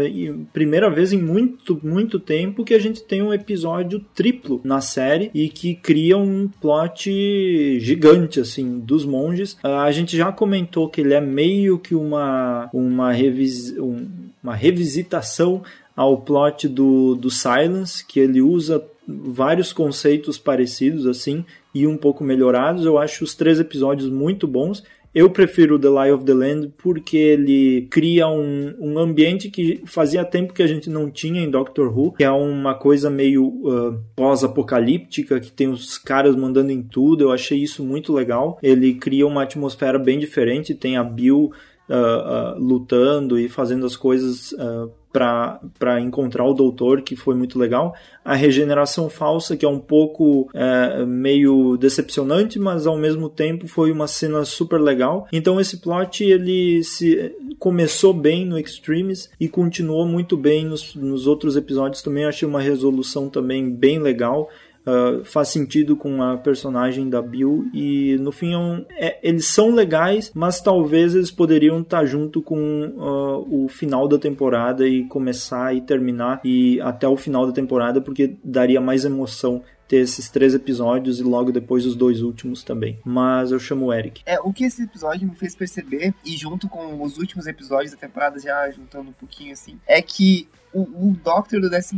primeira vez em muito, muito tempo que a gente tem um episódio triplo na série e que cria um plot gigante, assim, dos monges. Uh, a gente já comentou que ele é meio que uma, uma revisão uma revisitação ao plot do, do Silence, que ele usa vários conceitos parecidos assim e um pouco melhorados. Eu acho os três episódios muito bons. Eu prefiro The Lie of the Land porque ele cria um, um ambiente que fazia tempo que a gente não tinha em Doctor Who, que é uma coisa meio uh, pós-apocalíptica, que tem os caras mandando em tudo. Eu achei isso muito legal. Ele cria uma atmosfera bem diferente. Tem a Bill uh, uh, lutando e fazendo as coisas uh, para encontrar o doutor, que foi muito legal. A regeneração falsa, que é um pouco é, meio decepcionante, mas ao mesmo tempo foi uma cena super legal. Então esse plot ele se começou bem no Extremes e continuou muito bem nos, nos outros episódios também. achei uma resolução também bem legal. Uh, faz sentido com a personagem da Bill e no fim é um, é, eles são legais, mas talvez eles poderiam estar tá junto com uh, o final da temporada e começar e terminar e até o final da temporada porque daria mais emoção ter esses três episódios e logo depois os dois últimos também. Mas eu chamo o Eric. É, o que esse episódio me fez perceber, e junto com os últimos episódios da temporada, já juntando um pouquinho assim, é que o, o Doctor do 12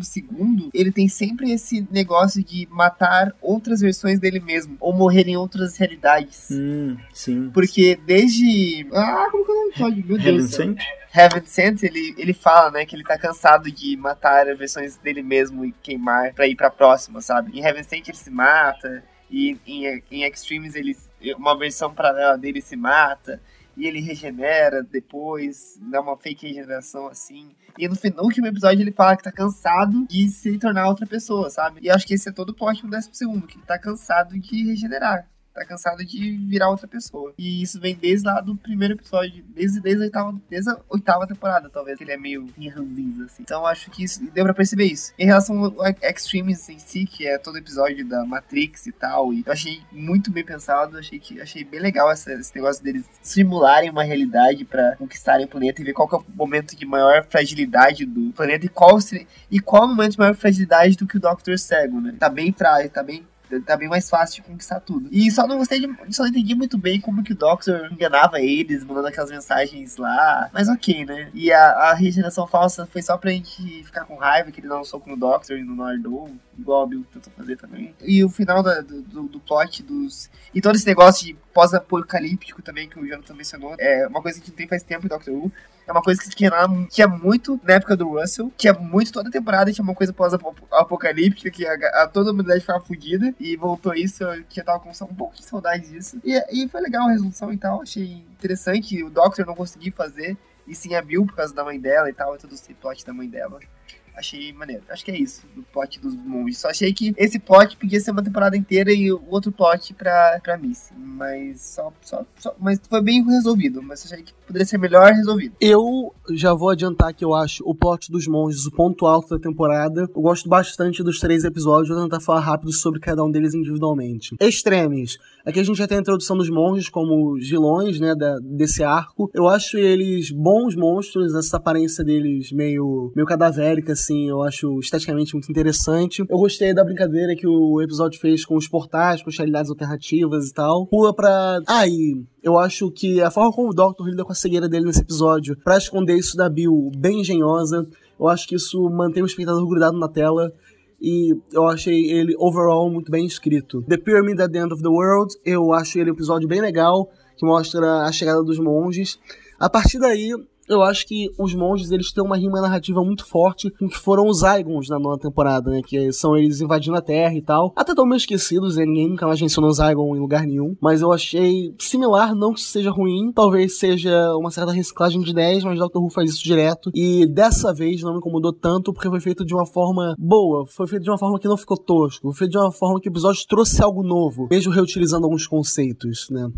ele tem sempre esse negócio de matar outras versões dele mesmo, ou morrer em outras realidades. Hum, sim. Porque desde. Ah, como que é o nome episódio? Meu Deus. Sent? Heaven Sent, ele, ele fala, né, que ele tá cansado de matar versões dele mesmo e queimar pra ir pra próxima, sabe? Em Heaven Sent ele se mata, e em, em Extremes ele, uma versão paralela dele se mata e ele regenera depois, dá uma fake regeneração assim. E no, no último episódio ele fala que tá cansado de se tornar outra pessoa, sabe? E acho que esse é todo o plot do décimo segundo, que ele tá cansado de regenerar. Tá cansado de virar outra pessoa. E isso vem desde lá do primeiro episódio, desde, desde, a, oitava, desde a oitava temporada, talvez, que ele é meio ranzinza, assim. Então acho que isso, deu pra perceber isso. Em relação ao Extremes em si, que é todo episódio da Matrix e tal, e eu achei muito bem pensado, achei que achei bem legal essa, esse negócio deles simularem uma realidade para conquistarem o planeta e ver qual é o momento de maior fragilidade do planeta e qual e qual o momento de maior fragilidade do que o Doctor Cego, né? Tá bem frágil, tá bem tá bem mais fácil de conquistar tudo. E só não gostei de. Só não entendi muito bem como que o Doctor enganava eles, mandando aquelas mensagens lá. Mas ok, né? E a, a regeneração falsa foi só pra gente ficar com raiva que ele dá um soco no Doctor e no Nardou, igual o Bill tentou fazer também. E o final da, do, do, do plot dos. E todo esse negócio de pós-apocalíptico também, que o Jonathan mencionou, é uma coisa que não tem faz tempo em Doctor Who. É uma coisa que tinha, tinha muito na época do Russell, tinha muito toda temporada, tinha uma coisa pós-apocalíptica, que a, a, toda a humanidade ficava fodida, e voltou isso, eu já tava com um pouco de saudade disso. E, e foi legal a resolução e tal, achei interessante, o Doctor não conseguiu fazer, e sim a Bill por causa da mãe dela e tal, e todo esse plot da mãe dela achei maneiro. Acho que é isso, do plot dos monges. Só achei que esse plot podia ser uma temporada inteira e o outro plot pra, pra Missy. Mas só, só, só, Mas foi bem resolvido. Mas achei que poderia ser melhor resolvido. Eu já vou adiantar que eu acho o plot dos monges o ponto alto da temporada. Eu gosto bastante dos três episódios. Vou tentar falar rápido sobre cada um deles individualmente. Extremes. Aqui a gente já tem a introdução dos monges como vilões, né, da, desse arco. Eu acho eles bons monstros, essa aparência deles meio, meio cadavérica, assim, eu acho esteticamente muito interessante. Eu gostei da brincadeira que o episódio fez com os portais, com as realidades alternativas e tal. Pula pra... Ah, eu acho que a forma como o Doctor lida com a cegueira dele nesse episódio, para esconder isso da Bill, bem engenhosa. Eu acho que isso mantém o espectador grudado na tela e eu achei ele overall muito bem escrito. The Pyramid at the End of the World, eu acho ele um episódio bem legal, que mostra a chegada dos monges. A partir daí, eu acho que os monges eles têm uma rima narrativa muito forte com que foram os Zygons na nona temporada, né? Que são eles invadindo a Terra e tal. Até tão meio esquecidos, né? ninguém nunca mais mencionou Zygon em lugar nenhum. Mas eu achei similar, não que seja ruim, talvez seja uma certa reciclagem de ideias, mas Doctor Who faz isso direto. E dessa vez não me incomodou tanto porque foi feito de uma forma boa, foi feito de uma forma que não ficou tosco, foi feito de uma forma que o episódio trouxe algo novo, mesmo reutilizando alguns conceitos, né?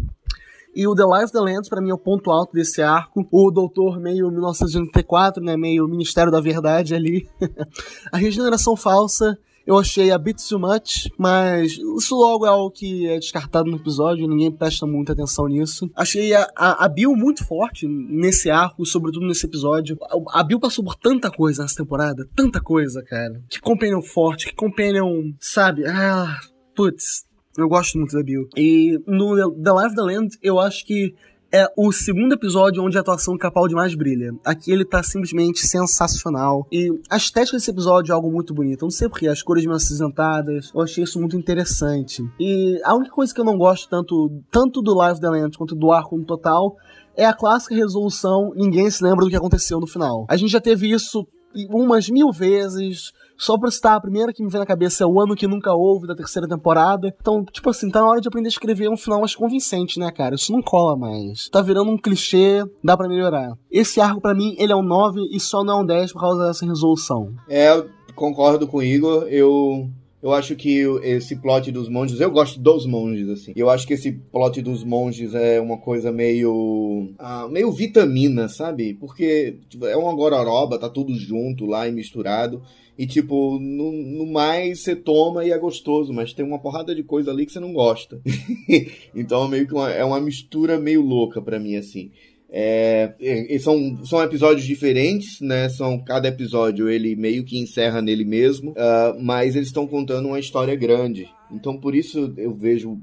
E o The Life the Lands, para mim, é o ponto alto desse arco. O Doutor, meio 1984, né? Meio Ministério da Verdade ali. a regeneração falsa. Eu achei a bit too much, mas isso logo é algo que é descartado no episódio, ninguém presta muita atenção nisso. Achei a, a, a Bill muito forte nesse arco, sobretudo nesse episódio. A, a Bill passou por tanta coisa nessa temporada, tanta coisa, cara. Que companion forte, que companion, sabe? Ah, putz, eu gosto muito da Bill. E no The Life of the Land, eu acho que é o segundo episódio onde a atuação Capaldi mais brilha. Aqui ele tá simplesmente sensacional. E a estética desse episódio é algo muito bonito. Eu não sei porque, as cores meio acinzentadas. Eu achei isso muito interessante. E a única coisa que eu não gosto tanto, tanto do Live the Land quanto do arco no total é a clássica resolução. Ninguém se lembra do que aconteceu no final. A gente já teve isso umas mil vezes só pra citar, a primeira que me vem na cabeça é o ano que nunca houve da terceira temporada. Então, tipo assim, tá na hora de aprender a escrever um final mais convincente, né, cara? Isso não cola mais. Tá virando um clichê, dá para melhorar. Esse arco, para mim, ele é um 9 e só não é um 10 por causa dessa resolução. É, concordo com o Igor. Eu eu acho que esse plot dos monges, eu gosto dos monges, assim. Eu acho que esse plot dos monges é uma coisa meio. Uh, meio vitamina, sabe? Porque tipo, é uma gororoba, tá tudo junto lá e misturado. E, tipo, no, no, mais você toma e é gostoso, mas tem uma porrada de coisa ali que você não gosta. então, meio que uma, é uma mistura meio louca para mim, assim. É, são, são episódios diferentes, né? São, cada episódio ele meio que encerra nele mesmo, uh, mas eles estão contando uma história grande. Então, por isso eu vejo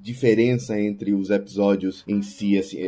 diferença entre os episódios em si. Assim,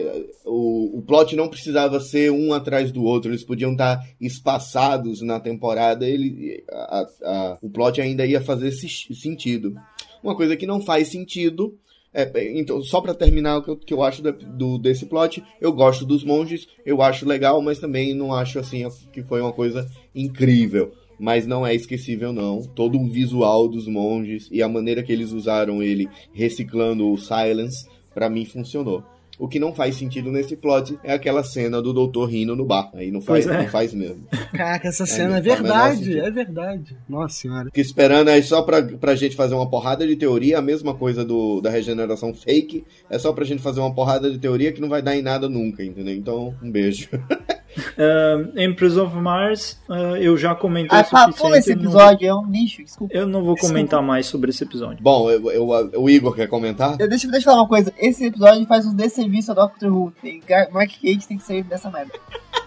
o, o plot não precisava ser um atrás do outro, eles podiam estar espaçados na temporada, ele, a, a, o plot ainda ia fazer sentido. Uma coisa que não faz sentido é, então, só para terminar o que eu, que eu acho do, do, desse plot, eu gosto dos monges, eu acho legal, mas também não acho assim que foi uma coisa incrível mas não é esquecível não. Todo o visual dos monges e a maneira que eles usaram ele reciclando o Silence, para mim funcionou. O que não faz sentido nesse plot é aquela cena do doutor rindo no bar. Aí não faz, é. não faz mesmo. Caraca, essa cena é, faz o menor verdade, é verdade. Nossa senhora. Fico esperando aí só pra, pra gente fazer uma porrada de teoria, a mesma coisa do, da regeneração fake. É só pra gente fazer uma porrada de teoria que não vai dar em nada nunca, entendeu? Então, um beijo. Uh, Empress of Mars, uh, eu já comentei Ah, pá, pula esse eu não- episódio, é um lixo, desculpa. Eu não vou Desculpa. comentar mais sobre esse episódio. Bom, eu, eu- o Igor quer comentar? Eu- Deixa, deixa eu falar uma coisa, esse episódio faz um desserviço ao Doctor Who. Tem, Mark Cage tem que sair dessa merda.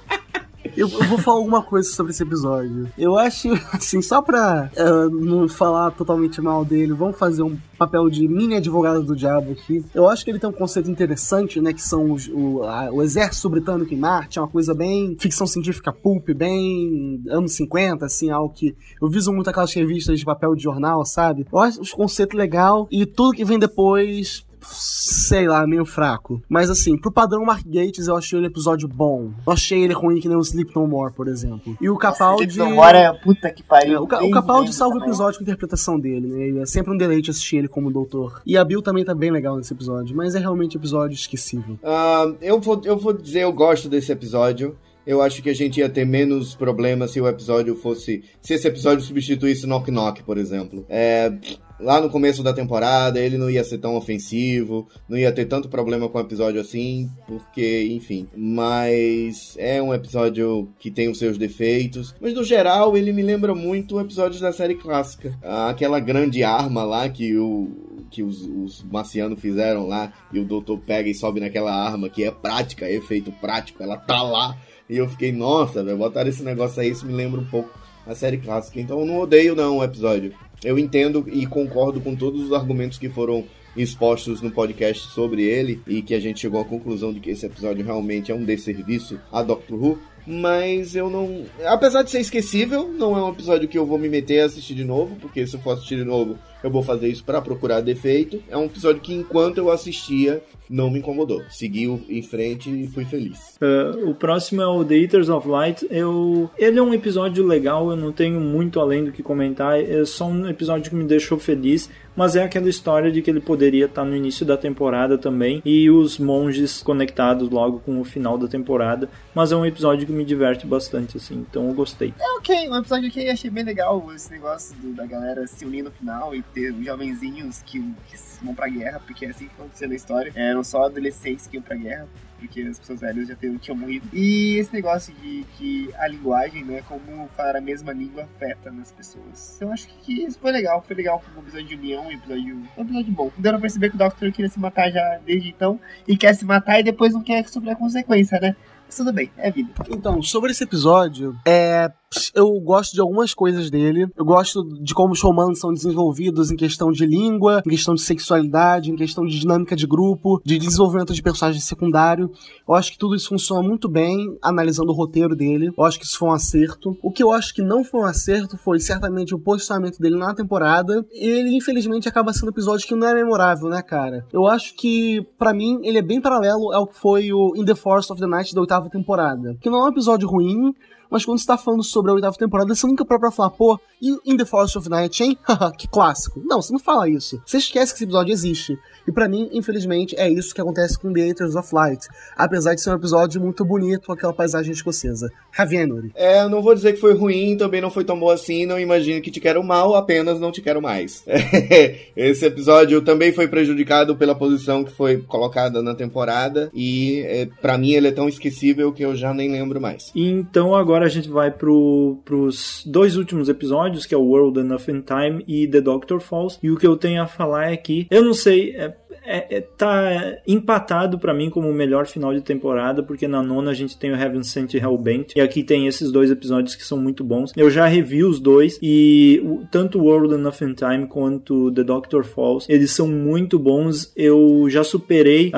Eu, eu vou falar alguma coisa sobre esse episódio. Eu acho, assim, só pra eh, não falar totalmente mal dele, vamos fazer um papel de mini advogado do diabo aqui. Eu acho que ele tem um conceito interessante, né? Que são os- o, a- o exército britânico em Marte, é uma coisa bem ficção científica pulp, bem anos 50, assim, algo que eu viso muito aquelas revistas de papel de jornal, sabe? Eu acho os conceitos legal e tudo que vem depois sei lá, meio fraco. Mas assim, pro padrão Mark Gates, eu achei ele episódio bom. Não achei ele ruim que nem o Sleep No More, por exemplo. E o Capaldi. Esse Demora, puta que pariu. É, o, Ca- Bem o Capaldi salva o episódio com a interpretação dele, né? É sempre um deleite assistir ele como doutor. E a Bill também tá bem legal nesse episódio, mas é realmente um episódio esquecível. Ah, eu, vou, eu vou dizer, eu gosto desse episódio. Eu acho que a gente ia ter menos problemas se o episódio fosse. Se esse episódio substituísse Knock Knock, por exemplo. É, lá no começo da temporada, ele não ia ser tão ofensivo, não ia ter tanto problema com o episódio assim, porque, enfim. Mas é um episódio que tem os seus defeitos. Mas no geral, ele me lembra muito episódios da série clássica. Aquela grande arma lá que o. Que os, os marcianos fizeram lá, e o doutor pega e sobe naquela arma que é prática, é efeito prático, ela tá lá. E eu fiquei, nossa, velho, botaram esse negócio aí, isso me lembra um pouco a série clássica. Então eu não odeio não o episódio. Eu entendo e concordo com todos os argumentos que foram expostos no podcast sobre ele e que a gente chegou à conclusão de que esse episódio realmente é um desserviço a Doctor Who. Mas eu não. Apesar de ser esquecível, não é um episódio que eu vou me meter a assistir de novo, porque se eu for assistir de novo, eu vou fazer isso pra procurar defeito. É um episódio que enquanto eu assistia, não me incomodou. Segui o- em frente e fui feliz. Uh, o próximo é o The Eaters of Light. Eu, ele é um episódio legal, eu não tenho muito além do que comentar. É só um episódio que me deixou feliz. Mas é aquela história de que ele poderia estar no início da temporada também. E os monges conectados logo com o final da temporada. Mas é um episódio que me diverte bastante, assim. Então eu gostei. É ok, um episódio ok, achei bem legal esse negócio do- da galera se unir no final e ter os jovenzinhos que, que vão pra guerra, porque é assim que aconteceu na história. Eram só adolescentes que iam pra guerra, porque as pessoas velhas já tinham, morrido. E esse negócio de que a linguagem, né, como falar a mesma língua afeta nas pessoas. Então acho que isso foi legal, foi legal um episódio de união, um episódio, um episódio bom. Deu pra perceber que o Doctor queria se matar já desde então, e quer se matar e depois não quer sofrer a consequência, né? Tudo bem, é vida. Então, sobre esse episódio, é. Eu gosto de algumas coisas dele. Eu gosto de como os romances são desenvolvidos em questão de língua, em questão de sexualidade, em questão de dinâmica de grupo, de desenvolvimento de personagem secundário. Eu acho que tudo isso funciona muito bem analisando o roteiro dele. Eu acho que isso foi um acerto. O que eu acho que não foi um acerto foi certamente o posicionamento dele na temporada. Ele, infelizmente, acaba sendo um episódio que não é memorável, né, cara? Eu acho que, pra mim, ele é bem paralelo ao que foi o In the Forest of the Night da temporada. Que não é um episódio ruim, mas quando você tá falando sobre a oitava temporada, você nunca para pra falar, pô, e In the Forest of Night, hein? Haha, que clássico. Não, você não fala isso. Você esquece que esse episódio existe. E pra mim, infelizmente, é isso que acontece com The Haters of Light. Apesar de ser um episódio muito bonito, com aquela paisagem escocesa. Javier Nuri. É, eu não vou dizer que foi ruim, também não foi tão bom assim, não imagino que te quero mal, apenas não te quero mais. Esse episódio também foi prejudicado pela posição que foi colocada na temporada e é, para mim ele é tão esquecível que eu já nem lembro mais. E então agora a gente vai pro, pros dois últimos episódios, que é o World Enough in Time e The Doctor Falls. E o que eu tenho a falar é que, eu não sei, é, é, é- tá empatado pra mim como o melhor final de temporada, porque na nona a gente tem o Heaven Sent Hellbent, e aqui tem esses dois episódios que são muito bons. Eu já revi os dois, e o- tanto World Enough in Time quanto The Doctor Falls, eles são muito bons. Eu já superei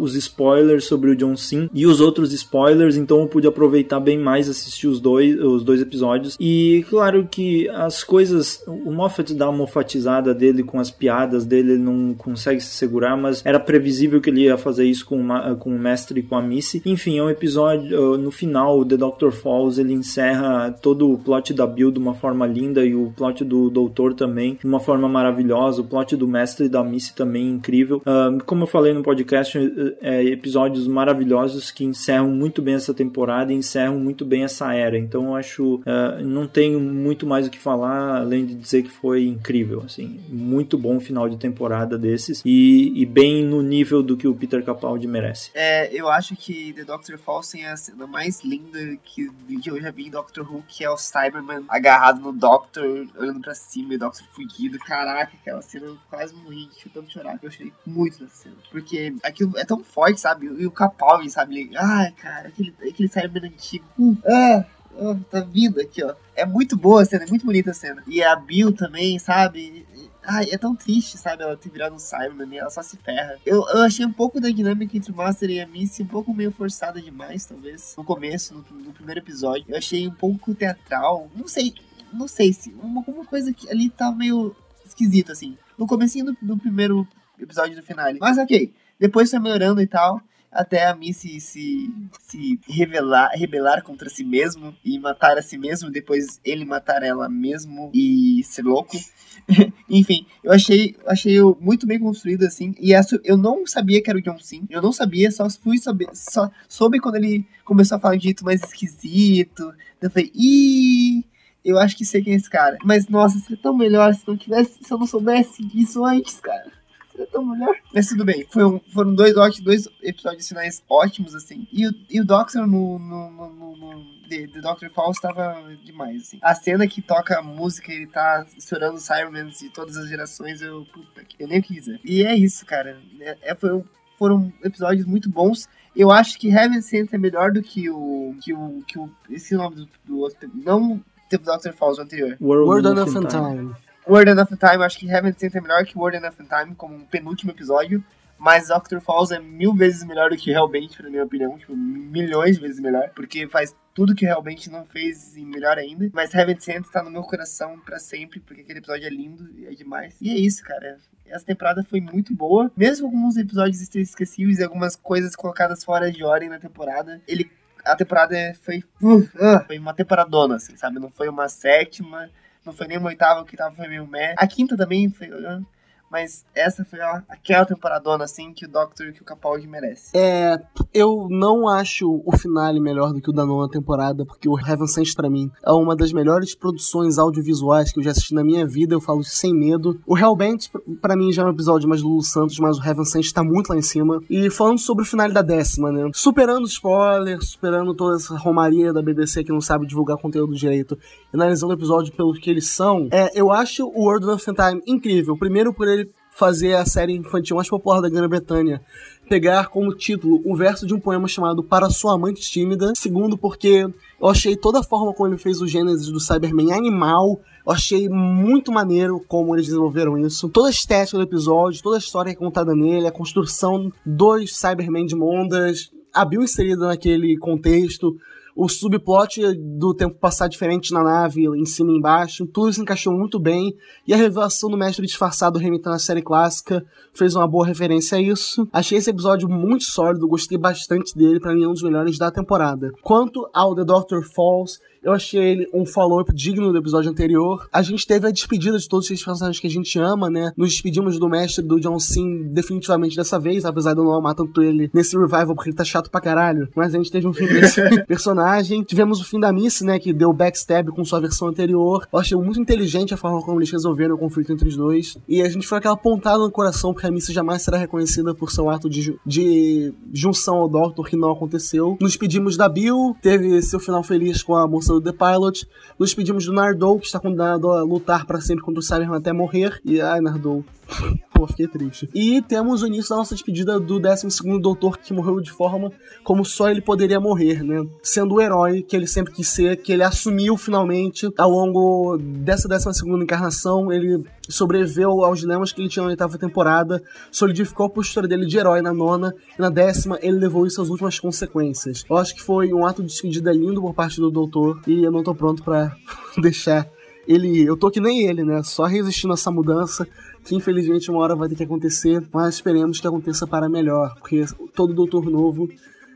os spoilers sobre o John Sim e os outros spoilers, então eu pude aproveitar bem mais assistir os dois, os dois episódios. E claro que as coisas, o Moffat dá uma mofatizada dele com as piadas dele, ele não consegue se segurar mas era previsível que ele ia fazer isso com, uma, com o mestre e com a Missy. Enfim, é um episódio, uh, no final, The Doctor Falls, ele encerra todo o plot da Bill de uma forma linda e o plot do Doutor também de uma forma maravilhosa, o plot do mestre e da Missy também incrível. Uh, como eu falei no podcast, é, episódios maravilhosos que encerram muito bem essa temporada e encerram muito bem essa era. Então acho, uh, não tenho muito mais o que falar, além de dizer que foi incrível, assim, muito bom final de temporada desses e, e bem no nível do que o Peter Capaldi merece. É, eu acho que The Doctor Falls tem a cena mais linda que, que eu já vi em Doctor Who, que é o Cyberman agarrado no Doctor, olhando pra cima e o Doctor fugido. Caraca, aquela cena quase morri, chutando chorar, eu chorei muito nessa cena. Porque aquilo é tão forte, sabe? E o Capaldi, sabe? Ai, cara, aquele, aquele Cyberman antigo. Uh, ah, tá vindo aqui, ó. É muito boa a cena, é muito bonita a cena. E a Bill também, sabe? Ai, é tão triste, sabe? Ela ter virado um Cyberman ela só se ferra. Eu, eu achei um pouco da dinâmica entre o Master e a Missy um pouco meio forçada demais, talvez. No começo, no, no primeiro episódio. Eu achei um pouco teatral. Não sei, não sei se. Uma, uma coisa que ali tá meio esquisito, assim. No comecinho do, do primeiro episódio do finale. Mas ok. Depois foi melhorando e tal até a Missy se, se revelar, rebelar contra si mesmo e matar a si mesmo, depois ele matar ela mesmo e ser louco. Enfim, eu achei, achei muito bem construído assim. E essa, eu não sabia que era o John Sim. Eu não sabia, só fui saber, só soube quando ele começou a falar de jeito mais esquisito. Eu falei, ih, eu acho que sei quem é esse cara. Mas nossa, seria tão melhor se não tivesse, se eu não soubesse disso antes, cara tão melhor. Mas tudo bem. Foi um, foram dois, dois episódios finais ótimos, assim. E o, e o Doctor no, no, no, no The, The Doctor Falls tava demais, assim. A cena que toca a música, ele tá estourando os Sirens de todas as gerações, eu, puta, eu nem quis. E é isso, cara. É, é, foi, foram episódios muito bons. Eu acho que Heaven Sent é melhor do que o. que o. que o. Esse nome do, do outro. Não The Doctor Falls, o anterior. World, World of Time. time. Word Enough Time, acho que Heaven Sent é melhor que Word Enough Time como um penúltimo episódio, mas Doctor Falls é mil vezes melhor do que Hellbent, na minha opinião, tipo, milhões de vezes melhor, porque faz tudo que Hellbent não fez e melhor ainda, mas Heaven Sent tá no meu coração para sempre, porque aquele episódio é lindo e é demais. E é isso, cara. Essa temporada foi muito boa, mesmo alguns episódios esquecíveis e algumas coisas colocadas fora de ordem na temporada, ele a temporada foi, uh, uh, foi uma temporadona, assim, sabe? Não foi uma sétima, não foi nem uma oitava, que tava foi meio meh. A quinta também foi. Mas essa foi ó, aquela temporadona, assim, que o Doctor que o Capaldi merece. É, eu não acho o finale melhor do que o da nona temporada, porque o Heaven Sent pra mim é uma das melhores produções audiovisuais que eu já assisti na minha vida, eu falo sem medo. O Hellbent, para mim, já é um episódio mais Lulu Santos, mas o Heaven Sent tá muito lá em cima. E falando sobre o finale da décima, né? Superando spoilers, superando toda essa romaria da BBC que não sabe divulgar conteúdo direito, analisando o episódio pelo que eles são, é, eu acho o World of Time incrível. Primeiro por ele fazer a série infantil mais popular da Grã-Bretanha pegar como título um verso de um poema chamado Para Sua Amante Tímida. Segundo, porque eu achei toda a forma como ele fez o Gênesis do Cyberman animal. Eu achei muito maneiro como eles desenvolveram isso. Toda a estética do episódio, toda a história é contada nele, a construção dos Cybermen de Mondas, a Bill inserida naquele contexto, o subplot do tempo passar diferente na nave, em cima e embaixo, tudo se encaixou muito bem. E a revelação do mestre disfarçado remitando à série clássica fez uma boa referência a isso. Achei esse episódio muito sólido, gostei bastante dele, para mim é um dos melhores da temporada. Quanto ao The Doctor Falls, eu achei ele um follow-up digno do episódio anterior. A gente teve a despedida de todos esses personagens que a gente ama, né? Nos despedimos do mestre do John Sim definitivamente dessa vez, apesar de eu não amar tanto ele nesse revival porque ele tá chato pra caralho. Mas a gente teve um fim desse personagem. Tivemos o fim da Miss, né? Que deu backstab com sua versão anterior. Eu achei muito inteligente a forma como eles resolveram o conflito entre os dois. E a gente foi aquela pontada no coração porque a Miss jamais será reconhecida por seu ato de, de junção ao Doctor que não aconteceu. Nos despedimos da Bill, teve seu final feliz com a moça do The Pilot. Nos pedimos do Nardou, que está condenado a lutar para sempre contra o Cyberman até morrer. E ai, Nardou. Pô, fiquei triste. E temos o início da nossa despedida do 12 Doutor, que morreu de forma como só ele poderia morrer, né? Sendo o herói que ele sempre quis ser, que ele assumiu finalmente ao longo dessa 12 encarnação. Ele sobreviveu aos dilemas que ele tinha na oitava temporada, solidificou a postura dele de herói na nona, e na décima ele levou isso às últimas consequências. Eu acho que foi um ato de despedida lindo por parte do Doutor, e eu não tô pronto para deixar ele, eu tô que nem ele, né? Só resistindo a essa mudança, que infelizmente uma hora vai ter que acontecer, mas esperemos que aconteça para melhor, porque todo Doutor Novo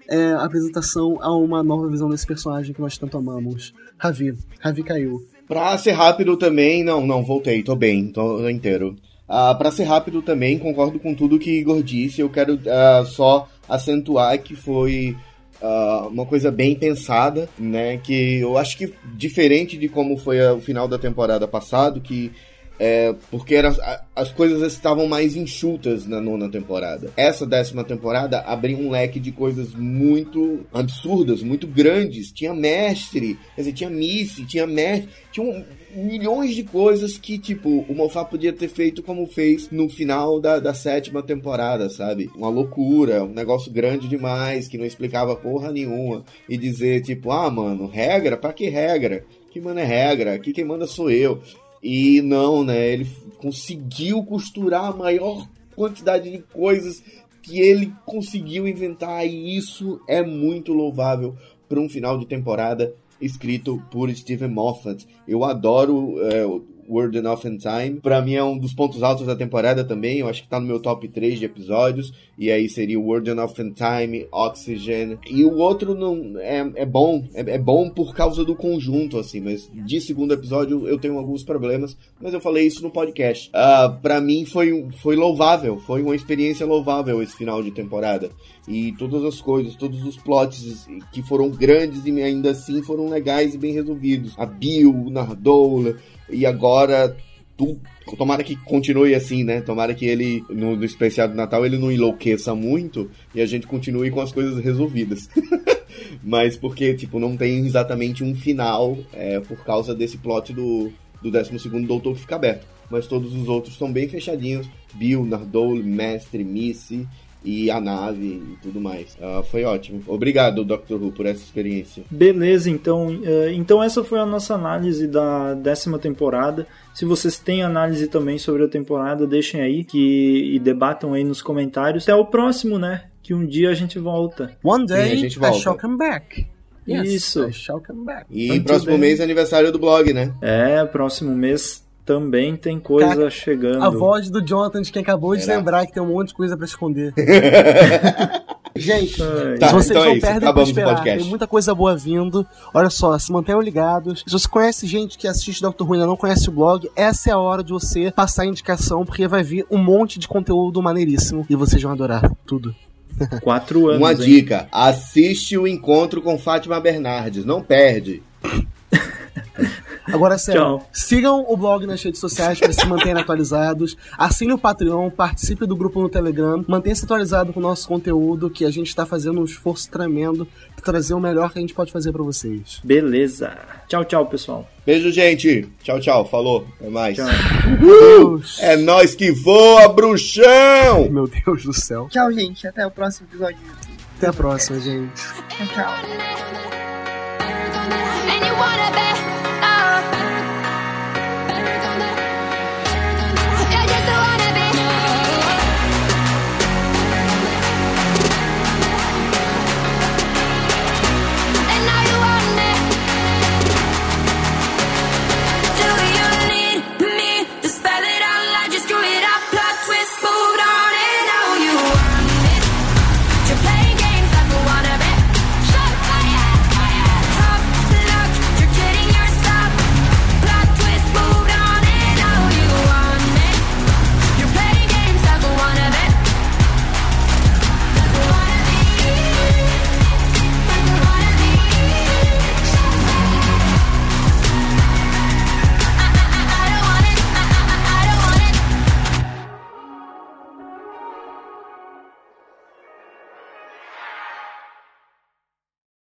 é a apresentação a uma nova visão desse personagem que nós tanto amamos. Ravi, Ravi caiu. Pra ser rápido também, não, não, voltei, tô bem, tô inteiro. Uh, pra ser rápido também, concordo com tudo que Igor disse, eu quero uh, só acentuar que foi uh, uma coisa bem pensada, né? Que eu acho que diferente de como foi o final da temporada passado, que é, porque era, as coisas estavam mais enxutas na nona temporada. Essa décima temporada abriu um leque de coisas muito absurdas, muito grandes. Tinha mestre, quer dizer, tinha Missy, tinha mestre, tinha um, milhões de coisas que, tipo, o Moffat podia ter feito como fez no final da, da sétima temporada, sabe? Uma loucura, um negócio grande demais, que não explicava porra nenhuma. E dizer, tipo, ah, mano, regra? Pra que regra? Que manda é regra? Aqui quem manda sou eu. E não, né? Ele conseguiu costurar a maior quantidade de coisas que ele conseguiu inventar e isso é muito louvável para um final de temporada escrito por Steven Moffat. Eu adoro é, Word Enough in Time. Pra mim é um dos pontos altos da temporada também. Eu acho que tá no meu top 3 de episódios. E aí seria Word Enough in Time, Oxygen. E o outro não é, é bom. É, é, bom por causa do conjunto, assim. Mas de segundo episódio eu tenho alguns problemas. Mas eu falei isso no podcast. Uh, pra mim foi, foi louvável. Foi uma experiência louvável esse final de temporada. E todas as coisas, todos os plots que foram grandes e ainda assim foram legais e bem resolvidos. A Bill, o Nardola, e agora tu, tomara que continue assim, né? Tomara que ele, no, no especial do Natal, ele não enlouqueça muito e a gente continue com as coisas resolvidas. Mas porque, tipo, não tem exatamente um final é, por causa desse plot do, do 12 Doutor que fica aberto. Mas todos os outros estão bem fechadinhos. Bill, Nardole, Mestre, Missy e a nave e tudo mais. Uh, foi ótimo. Obrigado, Dr. Who, por essa experiência. Beleza, então, uh, então essa foi a nossa análise da décima temporada. Se vocês têm análise também sobre a temporada, deixem aí que, e debatam aí nos comentários. Até o próximo, né? Que um dia a gente volta. One day Sim, a gente volta. I shall come back. Yes, Isso. I shall come back. E Muito próximo bem. mês é aniversário do blog, né? É, próximo mês também tem coisa Cara, chegando. A voz do Jonathan de quem acabou de lembrar que tem um monte de coisa pra esconder. Gente. Tá, se vocês então é não isso, perdem acabamos o esperar, podcast. tem muita coisa boa vindo. Olha só, se mantenham ligados. Se você conhece gente que assiste Dr. Who e ainda não conhece o blog, essa é a hora de você passar a indicação, porque vai vir um monte de conteúdo maneiríssimo e vocês vão adorar tudo. Quatro anos. Uma hein? dica: assiste o encontro com Fátima Bernardes, não perde. Agora, sério, Tchau. sigam o blog nas redes sociais para se manterem atualizados. Assine o Patreon, participe do grupo no Telegram. Mantenha-se atualizado com o nosso conteúdo, que a gente está fazendo um esforço tremendo para trazer o melhor que a gente pode fazer para vocês. Beleza. Tchau, tchau, pessoal. Beijo, gente. Tchau, tchau. Falou. Até mais. É nós que voa, bruxão! Meu Deus do céu. Tchau, gente. Até o próximo episódio. Até a próxima, gente. Tchau, tchau.